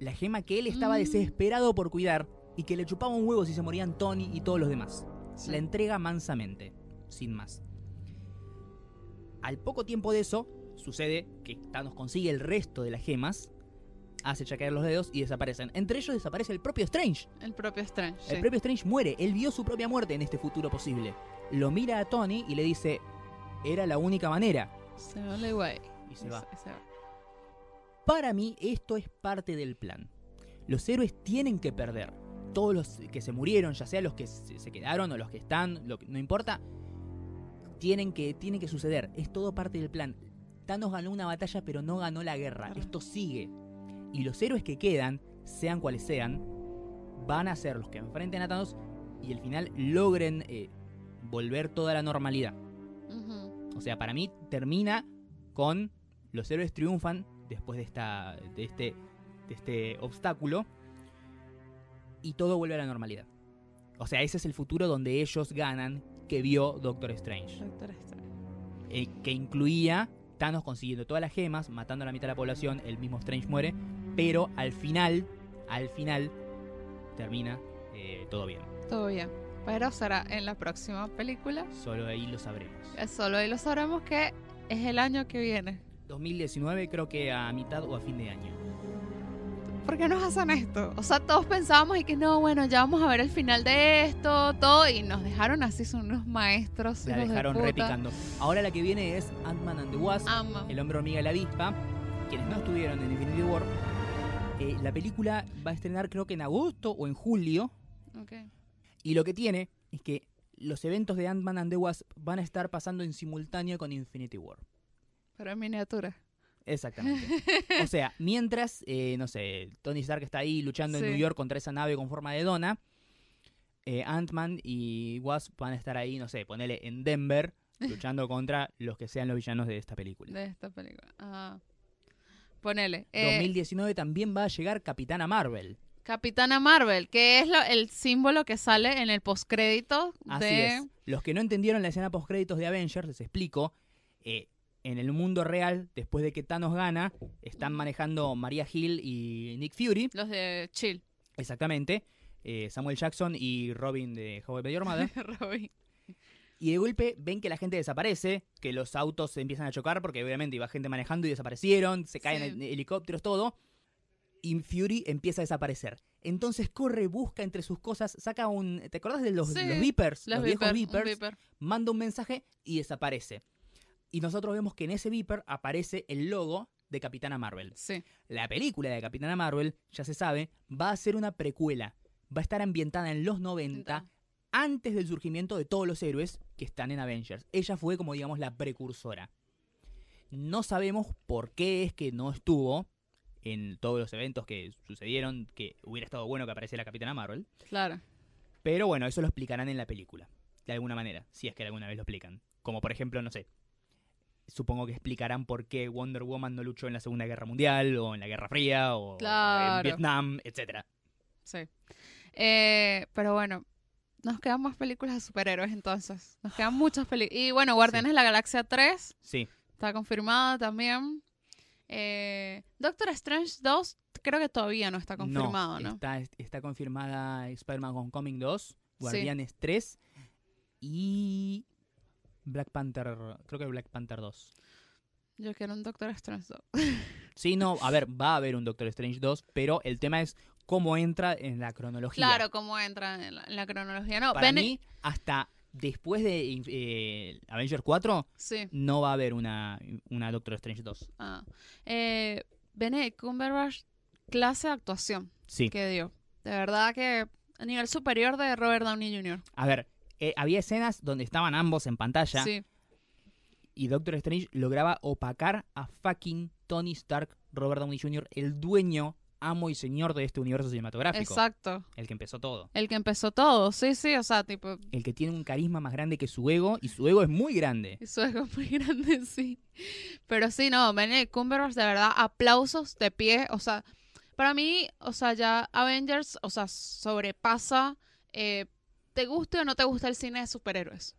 La gema que él estaba Mm. desesperado por cuidar y que le chupaba un huevo si se morían Tony y todos los demás. Sí. La entrega mansamente, sin más. Al poco tiempo de eso, sucede que Thanos consigue el resto de las gemas, hace chaquear los dedos y desaparecen. Entre ellos desaparece el propio Strange. El propio Strange. El sí. propio Strange muere, él vio su propia muerte en este futuro posible. Lo mira a Tony y le dice, era la única manera. Se güey. Y se va. se va. Para mí esto es parte del plan. Los héroes tienen que perder. Todos los que se murieron, ya sea los que se quedaron o los que están, lo que, no importa, tienen que, tiene que suceder. Es todo parte del plan. Thanos ganó una batalla pero no ganó la guerra. Esto sigue. Y los héroes que quedan, sean cuales sean, van a ser los que enfrenten a Thanos y al final logren eh, volver toda la normalidad. O sea, para mí termina con los héroes triunfan después de esta de este de este obstáculo y todo vuelve a la normalidad. O sea, ese es el futuro donde ellos ganan que vio Doctor Strange, Doctor Strange. eh, que incluía Thanos consiguiendo todas las gemas, matando a la mitad de la población, el mismo Strange muere, pero al final, al final termina eh, todo bien. Todo bien. Pero será en la próxima película. Solo ahí lo sabremos. Eh, Solo ahí lo sabremos que es el año que viene. 2019 creo que a mitad o a fin de año. ¿Por qué nos hacen esto? O sea, todos pensábamos y que no, bueno, ya vamos a ver el final de esto, todo, y nos dejaron así, son unos maestros. La de dejaron puta. repicando. Ahora la que viene es Ant-Man and the Wasp. El Hombre Hormiga y la Avispa. Quienes no estuvieron en Infinity War. Eh, la película va a estrenar creo que en agosto o en julio. Ok. Y lo que tiene es que los eventos de Ant-Man and the Wasp van a estar pasando en simultáneo con Infinity War. Pero en miniatura. Exactamente. o sea, [laughs] mientras, eh, no sé, Tony Stark está ahí luchando en. New York contra esa nave con forma de dona, eh, Ant-Man y Wasp van a estar ahí, no sé, ponele en Denver, [laughs] luchando contra los que sean los villanos de esta película. De esta película. Ah. Ponele. eh, 2019 también va a llegar Capitana Marvel. Capitana Marvel, que es lo- el símbolo que sale en el postcrédito Así de... es. Los que no entendieron la escena post créditos de Avengers, les explico. eh, en el mundo real, después de que Thanos gana, están manejando Maria Hill y Nick Fury. Los de Chill. Exactamente. eh, Samuel Jackson y Robin de How I Met Your Mother. [laughs] Robin. Y de golpe ven que la gente desaparece, que los autos se empiezan a chocar porque obviamente iba gente manejando y desaparecieron, se caen Sí. helicópteros, todo. Y Fury empieza a desaparecer. Entonces corre, busca entre sus cosas, saca un... ¿Te acordás de los, Sí, los beepers? Los, viejos un beepers. Manda un mensaje y desaparece. Y nosotros vemos que en ese beeper aparece el logo de Capitana Marvel. Sí. La película de Capitana Marvel, ya se sabe, va a ser una precuela. Va a estar ambientada en los 90, antes del surgimiento de todos los héroes que están en Avengers. Ella fue como digamos la precursora. No sabemos por qué es que no estuvo en todos los eventos que sucedieron, que hubiera estado bueno que apareciera la Capitana Marvel. Claro. Pero bueno, eso lo explicarán en la película, de alguna manera, si es que alguna vez lo explican. Como por ejemplo, no sé, supongo que explicarán por qué Wonder Woman no luchó en la Segunda Guerra Mundial, o en la Guerra Fría, o Claro. en Vietnam, etcétera. Sí. Eh, pero bueno, nos quedan más películas de superhéroes entonces. Nos quedan muchas películas. Y bueno, Guardianes de la Galaxia 3 Sí, está confirmada también. Eh, Doctor Strange 2 creo que todavía no está confirmado, ¿no? Está, está confirmada Spider-Man Homecoming 2, Guardianes 3 y Black Panther, creo que Black Panther 2. Yo quiero un Doctor Strange 2. Sí, no, a ver, va a haber un Doctor Strange 2, pero el tema es cómo entra en la cronología. Claro, cómo entra en la, en la cronología. No, Para mí, hasta después de eh, Avengers 4, Sí. no va a haber una, una Doctor Strange 2. Ah. Eh, Benedict Cumberbatch, clase de actuación Sí. que dio. De verdad que a nivel superior de Robert Downey Jr. A ver, eh, había escenas donde estaban ambos en pantalla Sí, y Doctor Strange lograba opacar a fucking Tony Stark, Robert Downey Jr., el dueño, amo y señor de este universo cinematográfico. exacto. El que empezó todo. El que empezó todo, sí, sí, o sea, tipo, El que tiene un carisma más grande que su ego y su ego es muy grande. Eso es algo muy [laughs] grande, sí. Pero sí, no, Benedict Cumberbatch, de verdad, aplausos de pie. O sea, para mí, o sea, ya Avengers, o sea, sobrepasa, eh, te guste o no te gusta el cine de superhéroes.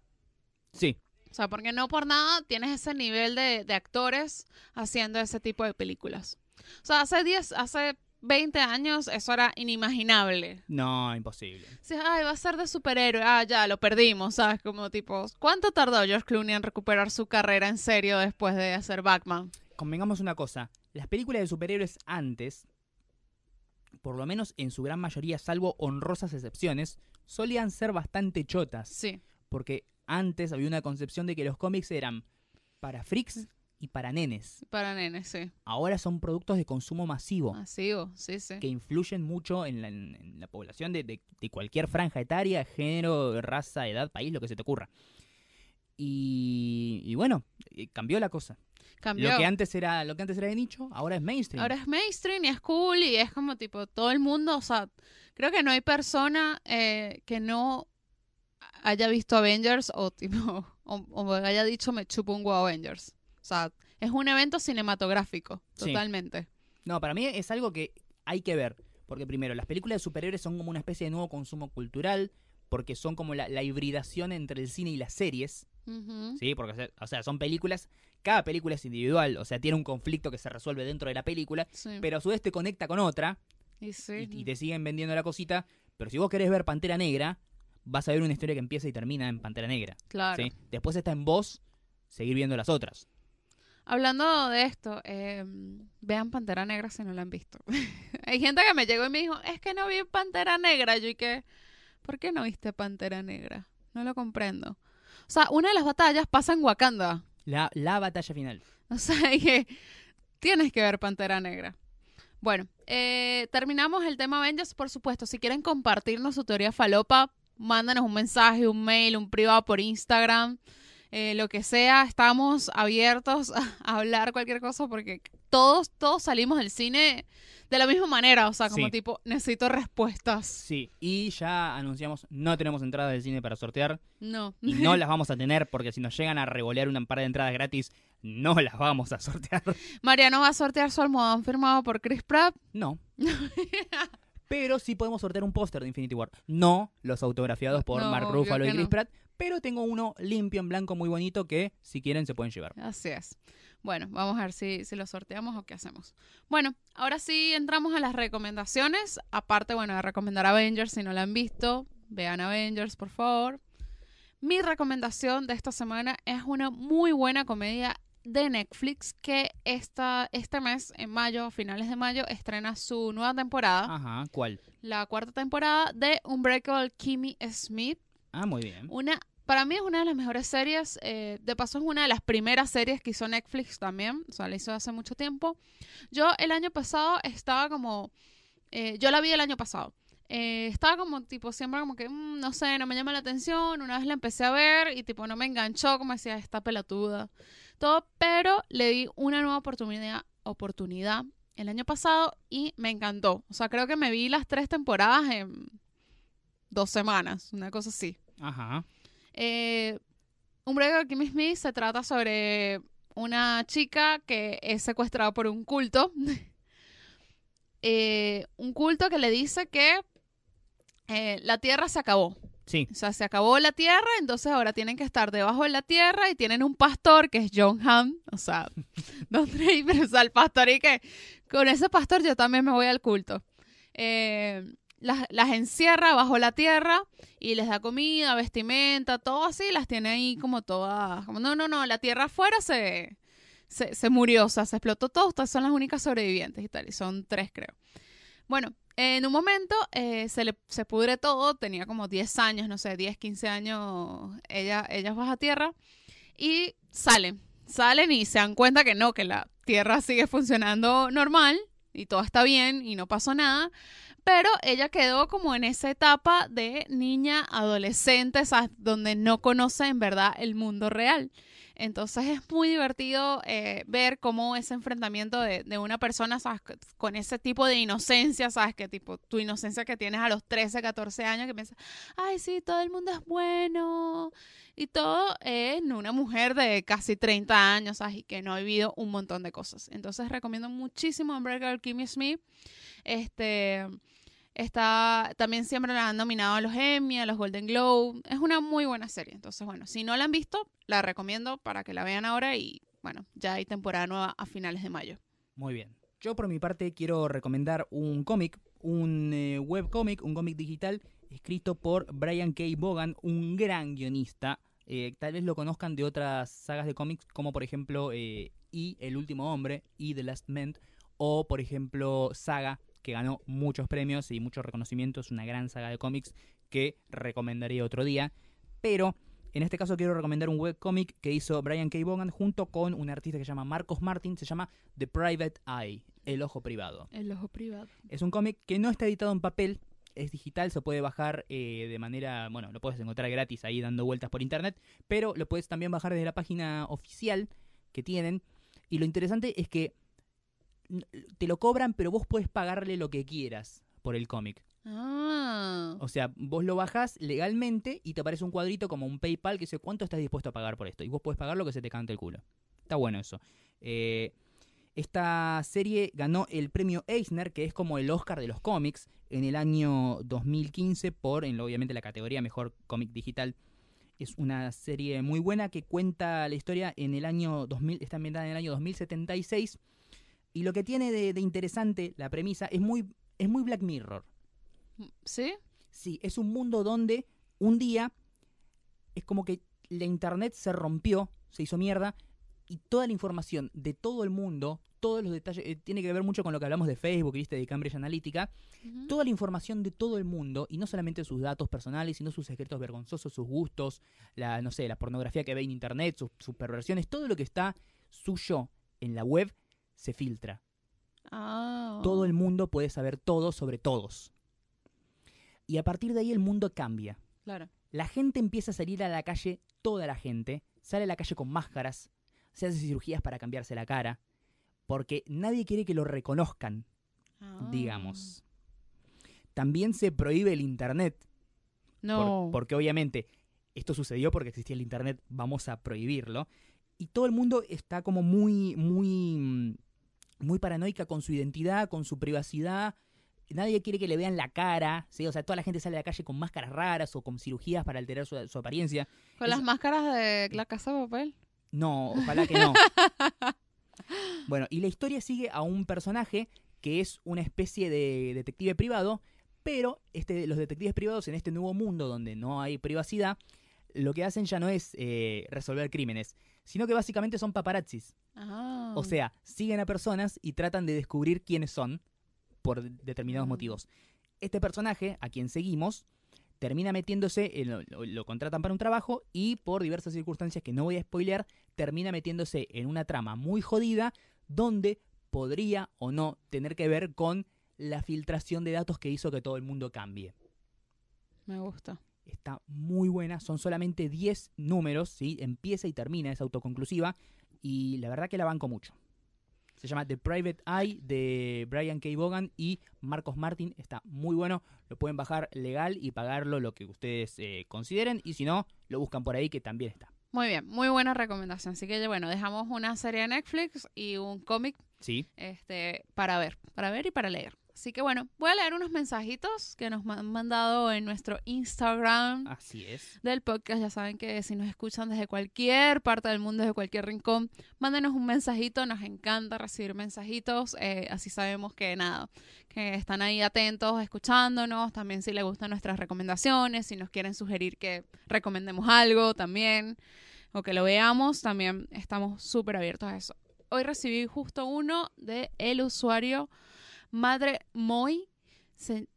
Sí, O sea, porque no por nada tienes ese nivel de, de actores haciendo ese tipo de películas. O sea, hace 10, hace 20 años eso era inimaginable. no, imposible. Ay, va a ser de superhéroe. Ah, ya, lo perdimos, ¿sabes? Como tipo, ¿cuánto tardó George Clooney en recuperar su carrera en serio después de hacer Batman? Convengamos una cosa, las películas de superhéroes antes, por lo menos en su gran mayoría, salvo honrosas excepciones, solían ser bastante chotas. Sí, Porque antes había una concepción de que los cómics eran para freaks y para nenes. para nenes, sí. Ahora son productos de consumo masivo. Masivo, sí, sí. que influyen mucho en la, en la población de, de- de cualquier franja etaria, género, raza, edad, país, lo que se te ocurra. Y, y bueno, eh, cambió la cosa. Cambió. Lo que antes era, lo que antes era de nicho, ahora es mainstream. Ahora es mainstream y es cool y es como tipo todo el mundo, o sea, creo que no hay persona eh, que no haya visto Avengers o tipo [laughs] o, o haya dicho me chupo un Avengers. O sea, es un evento cinematográfico, Sí. totalmente. No, para mí es algo que hay que ver. Porque primero, las películas de superhéroes son como una especie de nuevo consumo cultural, porque son como la, la hibridación entre el cine y las series. ¿Sí? Porque, o sea- o sea, son películas, cada película es individual, o sea, tiene un conflicto que se resuelve dentro de la película, Sí. pero a su vez te conecta con otra Y sí. y, y te siguen vendiendo la cosita. Pero si vos querés ver Pantera Negra, vas a ver una historia que empieza y termina en Pantera Negra. Claro. ¿sí? Después está en vos seguir viendo las otras. Hablando de esto, eh, vean Pantera Negra si no la han visto. [laughs] Hay gente que me llegó y me dijo, es que no vi Pantera Negra. Yo y que, ¿por qué no viste Pantera Negra? No lo comprendo. O sea, una de las batallas pasa en Wakanda. La, la batalla final. [laughs] O sea, que tienes que ver Pantera Negra. Bueno, eh, terminamos el tema Avengers, por supuesto. Si quieren compartirnos su teoría falopa, mándanos un mensaje, un mail, un privado por Instagram, eh, lo que sea. Estamos abiertos a, hablar cualquier cosa porque todos, todos salimos del cine de la misma manera. O sea, como Sí. tipo, necesito respuestas. Sí, y ya anunciamos, no tenemos entradas del cine para sortear No. y no [laughs] las vamos a tener porque si nos llegan a revolear una par de entradas gratis, no las vamos a sortear. Mariano va a sortear su almohadón firmado por Chris Pratt. No. [laughs] Pero sí podemos sortear un póster de Infinity War. No los autografiados por No, Mark Ruffalo y Chris no. Pratt, pero tengo uno limpio en blanco muy bonito que si quieren se pueden llevar. Así es. Bueno, vamos a ver si, si lo sorteamos o qué hacemos. Bueno, ahora sí entramos a las recomendaciones. Aparte, bueno, de recomendar Avengers si no la han visto. Vean Avengers, por favor. Mi recomendación de esta semana es una muy buena comedia de Netflix que esta, este mes, en mayo, finales de mayo, estrena su nueva temporada. Ajá, ¿cuál? La cuarta temporada de Unbreakable Kimmy Smith. Ah, muy bien. Una, para mí es una de las mejores series. eh, de paso, es una de las primeras series que hizo Netflix también. O sea, la hizo hace mucho tiempo. Yo el año pasado estaba como. eh, yo la vi el año pasado. Eh, estaba como, tipo, siempre como que, mm, no sé, no me llama la atención. Una vez la empecé a ver y, tipo, no me enganchó, como decía, está pelatuda. Todo, pero le di una nueva oportunidad, oportunidad el año pasado y me encantó. O sea, creo que me vi las tres temporadas en dos semanas, una cosa así. Ajá. Eh, un breve de Kimmy Smith se trata sobre una chica que es secuestrada por un culto. [laughs] Eh, un culto que le dice que eh, la tierra se acabó. Sí. O sea, se acabó la tierra, entonces ahora tienen que estar debajo de la tierra y tienen un pastor que es John Hamm. O sea, [laughs] Don Draper, o sea, el pastor y que con ese pastor yo también me voy al culto. Eh, las, las encierra bajo la tierra y les da comida, vestimenta, todo así, las tiene ahí como todas, no, no, no, la tierra afuera se, se, se murió, o se explotó todo, ustedes son las únicas sobrevivientes y tal, y son tres creo. Bueno, en un momento eh, se le se pudre todo, tenía como 10 años, no sé, 10, 15 años, ella, ellas baja tierra y salen, salen y se dan cuenta que no, que la tierra sigue funcionando normal y todo está bien y no pasó nada, Pero ella quedó como en esa etapa de niña adolescente, ¿sabes? donde no conoce en verdad el mundo real. Entonces es muy divertido eh, ver cómo ese enfrentamiento de, de, una persona, ¿sabes? Con ese tipo de inocencia, ¿sabes? Que tipo, tu inocencia que tienes a los 13, 14 años, que piensas, ay, sí, todo el mundo es bueno. Y todo en una mujer de casi 30 años. Y que no ha vivido un montón de cosas. Entonces recomiendo muchísimo Unbreakable Kimmy Smith. Este Está, también siempre la han nominado a los Emmy, a los Golden Globe. Es una muy buena serie. Entonces, bueno, si no la han visto, la recomiendo para que la vean ahora y, bueno, ya hay temporada nueva a finales de mayo. Muy bien. Yo por mi parte quiero recomendar un cómic, un eh, webcómic, un cómic digital escrito por Brian K. Bogan, un gran guionista. Eh, tal vez lo conozcan de otras sagas de cómics, como por ejemplo eh, Y El Último Hombre y The Last Man, o por ejemplo Saga, que ganó muchos premios y muchos reconocimientos, una gran saga de cómics que recomendaría otro día. Pero en este caso quiero recomendar un webcómic que hizo Brian K. Vaughan junto con un artista que se llama Marcos Martin, se llama The Private Eye, El Ojo Privado. El Ojo Privado. Es un cómic que no está editado en papel, es digital, se puede bajar eh, de manera, bueno, lo puedes encontrar gratis ahí dando vueltas por internet, pero lo puedes también bajar desde la página oficial que tienen. Y lo interesante es que te lo cobran, pero vos puedes pagarle lo que quieras por el cómic. Ah. O sea, vos lo bajás legalmente y te aparece un cuadrito como un PayPal que dice cuánto estás dispuesto a pagar por esto. Y vos puedes pagar lo que se te cante el culo. Está bueno eso. Eh, esta serie ganó el premio Eisner, que es como el Oscar de los cómics, en el año 2015 por, en, obviamente, la categoría Mejor Cómic Digital. Es una serie muy buena que cuenta la historia en el año 2000, está ambientada en el año 2076 y lo que tiene de, interesante la premisa es muy, es muy Black Mirror. ¿Sí? Sí, es un mundo donde un día es como que la internet se rompió, se hizo mierda, y toda la información de todo el mundo, todos los detalles, eh, tiene que ver mucho con lo que hablamos de Facebook, ¿viste? de Cambridge Analytica, toda la información de todo el mundo, y no solamente sus datos personales, sino sus secretos vergonzosos, sus gustos, la, no sé, la pornografía que ve en internet, sus, sus perversiones, todo lo que está suyo en la web se filtra. Ah. Todo el mundo puede saber todo sobre todos. Y a partir de ahí el mundo cambia. Claro. La gente empieza a salir a la calle, toda la gente, sale a la calle con máscaras, se hace cirugías para cambiarse la cara, porque nadie quiere que lo reconozcan, Ah. digamos. También se prohíbe el Internet, por- No. porque obviamente esto sucedió porque existía el Internet, vamos a prohibirlo. Y todo el mundo está como muy, muy, mm, muy paranoica con su identidad, con su privacidad. Nadie quiere que le vean la cara, ¿sí? O sea, toda la gente sale a la calle con máscaras raras o con cirugías para alterar su, su apariencia. Con es- las máscaras de la casa de papel. No, ojalá que no. [laughs] bueno, y la historia sigue a un personaje que es una especie de detective privado, pero este, los detectives privados en este nuevo mundo donde no hay privacidad, lo que hacen ya no es eh, resolver crímenes, sino que básicamente son paparazzis. Ah. O sea, siguen a personas y tratan de descubrir quiénes son por determinados Mm. motivos. Este personaje, a quien seguimos, termina metiéndose, en lo, lo- lo contratan para un trabajo y por diversas circunstancias que no voy a spoilear, termina metiéndose en una trama muy jodida donde podría o no tener que ver con la filtración de datos que hizo que todo el mundo cambie. Me gusta. Está muy buena, son solamente 10 números, ¿sí? empieza y termina, es autoconclusiva y la verdad que la banco mucho. Se llama The Private Eye de Brian K. Vaughan y Marcos Martin. Está muy bueno, lo pueden bajar legal y pagarlo lo que ustedes eh, consideren y si no, lo buscan por ahí que también está. Muy bien, muy buena recomendación. Así que bueno, dejamos una serie de Netflix y un cómic Sí, este, para ver, para ver y para leer. Así que bueno, voy a leer unos mensajitos que nos han mandado en nuestro Instagram así es. del podcast. Ya saben que si nos escuchan desde cualquier parte del mundo, desde cualquier rincón, mándenos un mensajito. Nos encanta recibir mensajitos. eh, así sabemos que nada, que están ahí atentos, escuchándonos. También si les gustan nuestras recomendaciones, si nos quieren sugerir que recomendemos algo también o que lo veamos, también estamos súper abiertos a eso. Hoy recibí justo uno de el usuario Madre Moy. Se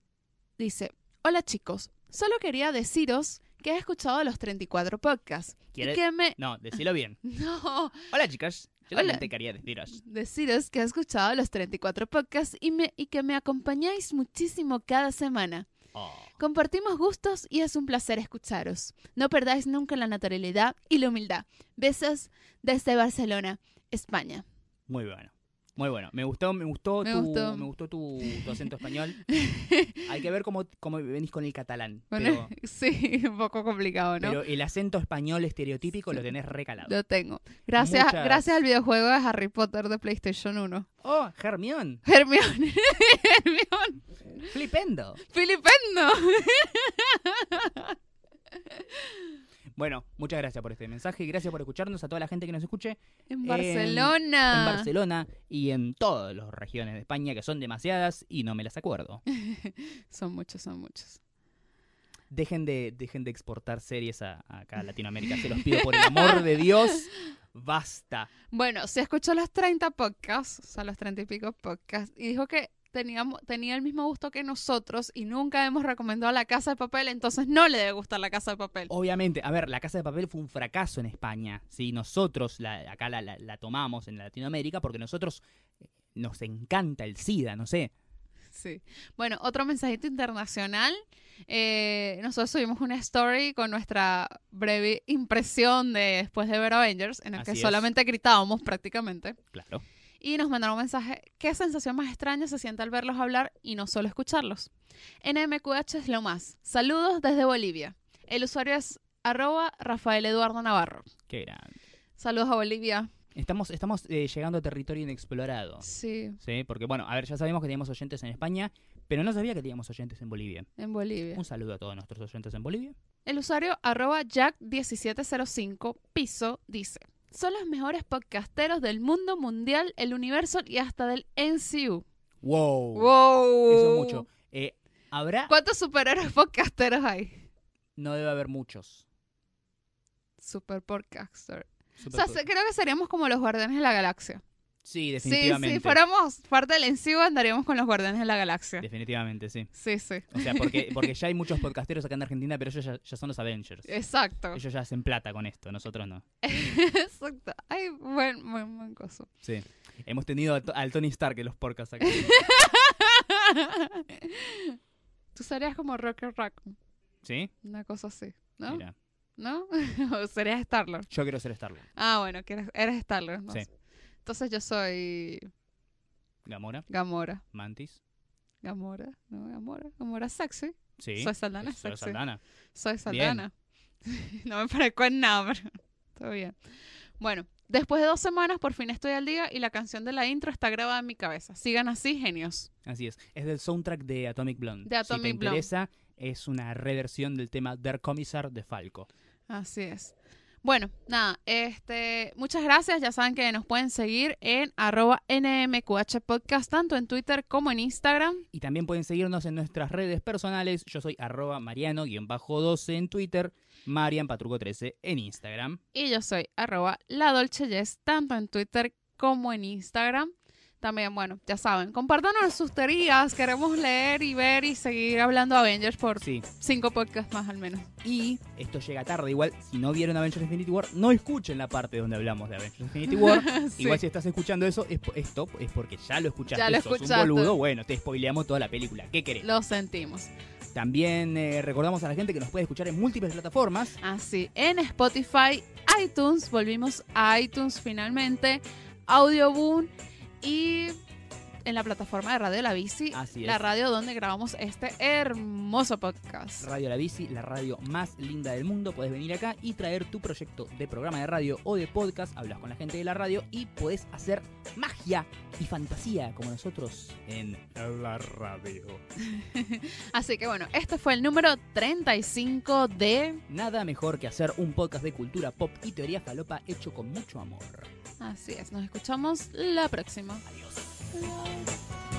dice, hola chicos, solo quería deciros que he escuchado los 34 podcasts. Y ¿Quiere- que me... No, decilo bien. [laughs] No, Hola chicas. Yo Hola. también te quería deciros. Deciros que he escuchado los 34 podcasts y, me, y que me acompañáis muchísimo cada semana. Oh, Compartimos gustos y es un placer escucharos. No perdáis nunca la naturalidad y la humildad. Besos desde Barcelona, España. muy bueno. Muy bueno. Me gustó, me gustó, Me tu, gustó. me gustó tu, tu acento español. [laughs] Hay que ver cómo, cómo venís con el catalán. Bueno, Pero, [laughs] sí, un poco complicado, ¿no? pero el acento español estereotípico lo tenés recalado. Lo tengo. Gracias, Muchas- gracias al videojuego de Harry Potter de PlayStation 1. Oh, Germión. Hermione. Hermione. [laughs] Flipendo. Filipendo. Bueno, muchas gracias por este mensaje y gracias por escucharnos a toda la gente que nos escuche En Barcelona. en Barcelona y en todas las regiones de España, que son demasiadas y no me las acuerdo. [laughs] Son muchos, son muchos. Dejen de, dejen de exportar series a, a acá a Latinoamérica, se los pido por el amor de Dios. Basta. Bueno, si escuchó los 30 podcasts, o sea, los 30 y pico podcasts, y dijo que teníamos, tenía el mismo gusto que nosotros y nunca hemos recomendado La Casa de Papel, entonces no le debe gustar La Casa de Papel. Obviamente, a ver, La Casa de Papel fue un fracaso en España. ¿sí? Nosotros la- acá la, la- la tomamos en Latinoamérica porque nosotros eh, nos encanta el SIDA, no sé. Sí. Bueno, otro mensajito internacional. Eh, nosotros subimos una story con nuestra breve impresión de después de ver Avengers, en el que es. solamente gritábamos prácticamente. Claro. Y nos mandaron un mensaje. ¿Qué sensación más extraña se siente al verlos hablar y no solo escucharlos? NMQH es lo más. Saludos desde Bolivia. El usuario es arroba Rafael Eduardo Navarro. Qué grande. Saludos a Bolivia. Estamos, estamos eh, llegando a territorio inexplorado. Sí, ¿sí? Porque, bueno, a ver, ya sabemos que teníamos oyentes en España, pero no sabía que teníamos oyentes en Bolivia. en Bolivia. Un saludo a todos nuestros oyentes en Bolivia. El usuario arroba Jack1705 piso dice, son los mejores podcasteros del mundo mundial, el universo y hasta del NCU. ¡Wow! ¡Wow! Eso es mucho. Eh, ¿Habrá? ¿Cuántos superhéroes podcasteros hay? No debe haber muchos. Super podcaster. O Super sea, po- se- creo que seríamos como los guardianes de la galaxia. Sí, Sí, definitivamente. si fuéramos parte del NCU andaríamos con los guardianes de la galaxia. Definitivamente, sí. Sí, sí. O sea, porque, [laughs] porque ya hay muchos podcasteros acá en Argentina, pero ellos ya, ya son los Avengers. Exacto. Ellos ya hacen plata con esto, nosotros no. [laughs] Exacto. Ay, buen, buen, buen coso. Sí. Hemos tenido a al Tony Stark en los podcasts acá. [laughs] Tú serías como Rocker Raccoon. ¿Sí? Una cosa así, ¿no? Mira, ¿No? ¿O serías Star-Lord? yo quiero ser Star-Lord. Ah, bueno, eres Star-Lord. ¿no? Sí. Entonces yo soy Gamora, Gamora. Mantis. Gamora, ¿no? Gamora. Gamora sexy. Sí. Soy Saldana Soy sexy. Saldana. Soy. Saldana. [laughs] no me parezco en nada, pero [laughs] todo bien. Bueno, después de dos semanas por fin estoy al día y la canción de la intro está grabada en mi cabeza. Sigan así, genios. Así es. Es del soundtrack de Atomic Blonde. De si te Atomic Blonde. interesa, es una reversión del tema Der Kommissar de Falco. Así es. Bueno, nada, este, muchas gracias. Ya saben que nos pueden seguir en arroba NMQH Podcast, tanto en Twitter como en Instagram. Y también pueden seguirnos en nuestras redes personales. Yo soy arroba mariano-12 en Twitter, marianpatruco13 en Instagram. Y yo soy arroba la Dolce Jess, tanto en Twitter como en Instagram. También, bueno, ya saben, compártanos sus teorías. Queremos leer y ver y seguir hablando de Avengers por Sí. cinco podcasts más al menos. Y esto llega tarde. Igual, si no vieron Avengers Infinity War, no escuchen la parte donde hablamos de Avengers Infinity [laughs] War. Sí. Igual si estás escuchando eso, es, esto es porque ya lo escuchaste. Ya lo sos escuchaste. un boludo. Bueno, te spoileamos toda la película. ¿Qué querés? Lo sentimos. También eh, recordamos a la gente que nos puede escuchar en múltiples plataformas. Así, en Spotify, iTunes, volvimos a iTunes finalmente, Audioboom y en la plataforma de Radio La Bici, Así es. la radio donde grabamos este hermoso podcast. Radio La Bici, la radio más linda del mundo. Puedes venir acá y traer tu proyecto de programa de radio o de podcast. Hablas con la gente de la radio y puedes hacer magia y fantasía como nosotros en la radio. [laughs] Así que bueno, este fue el número 35 de... Nada mejor que hacer un podcast de cultura pop y teoría falopa hecho con mucho amor. Así es, nos escuchamos la próxima. Adiós. Adiós. 嗯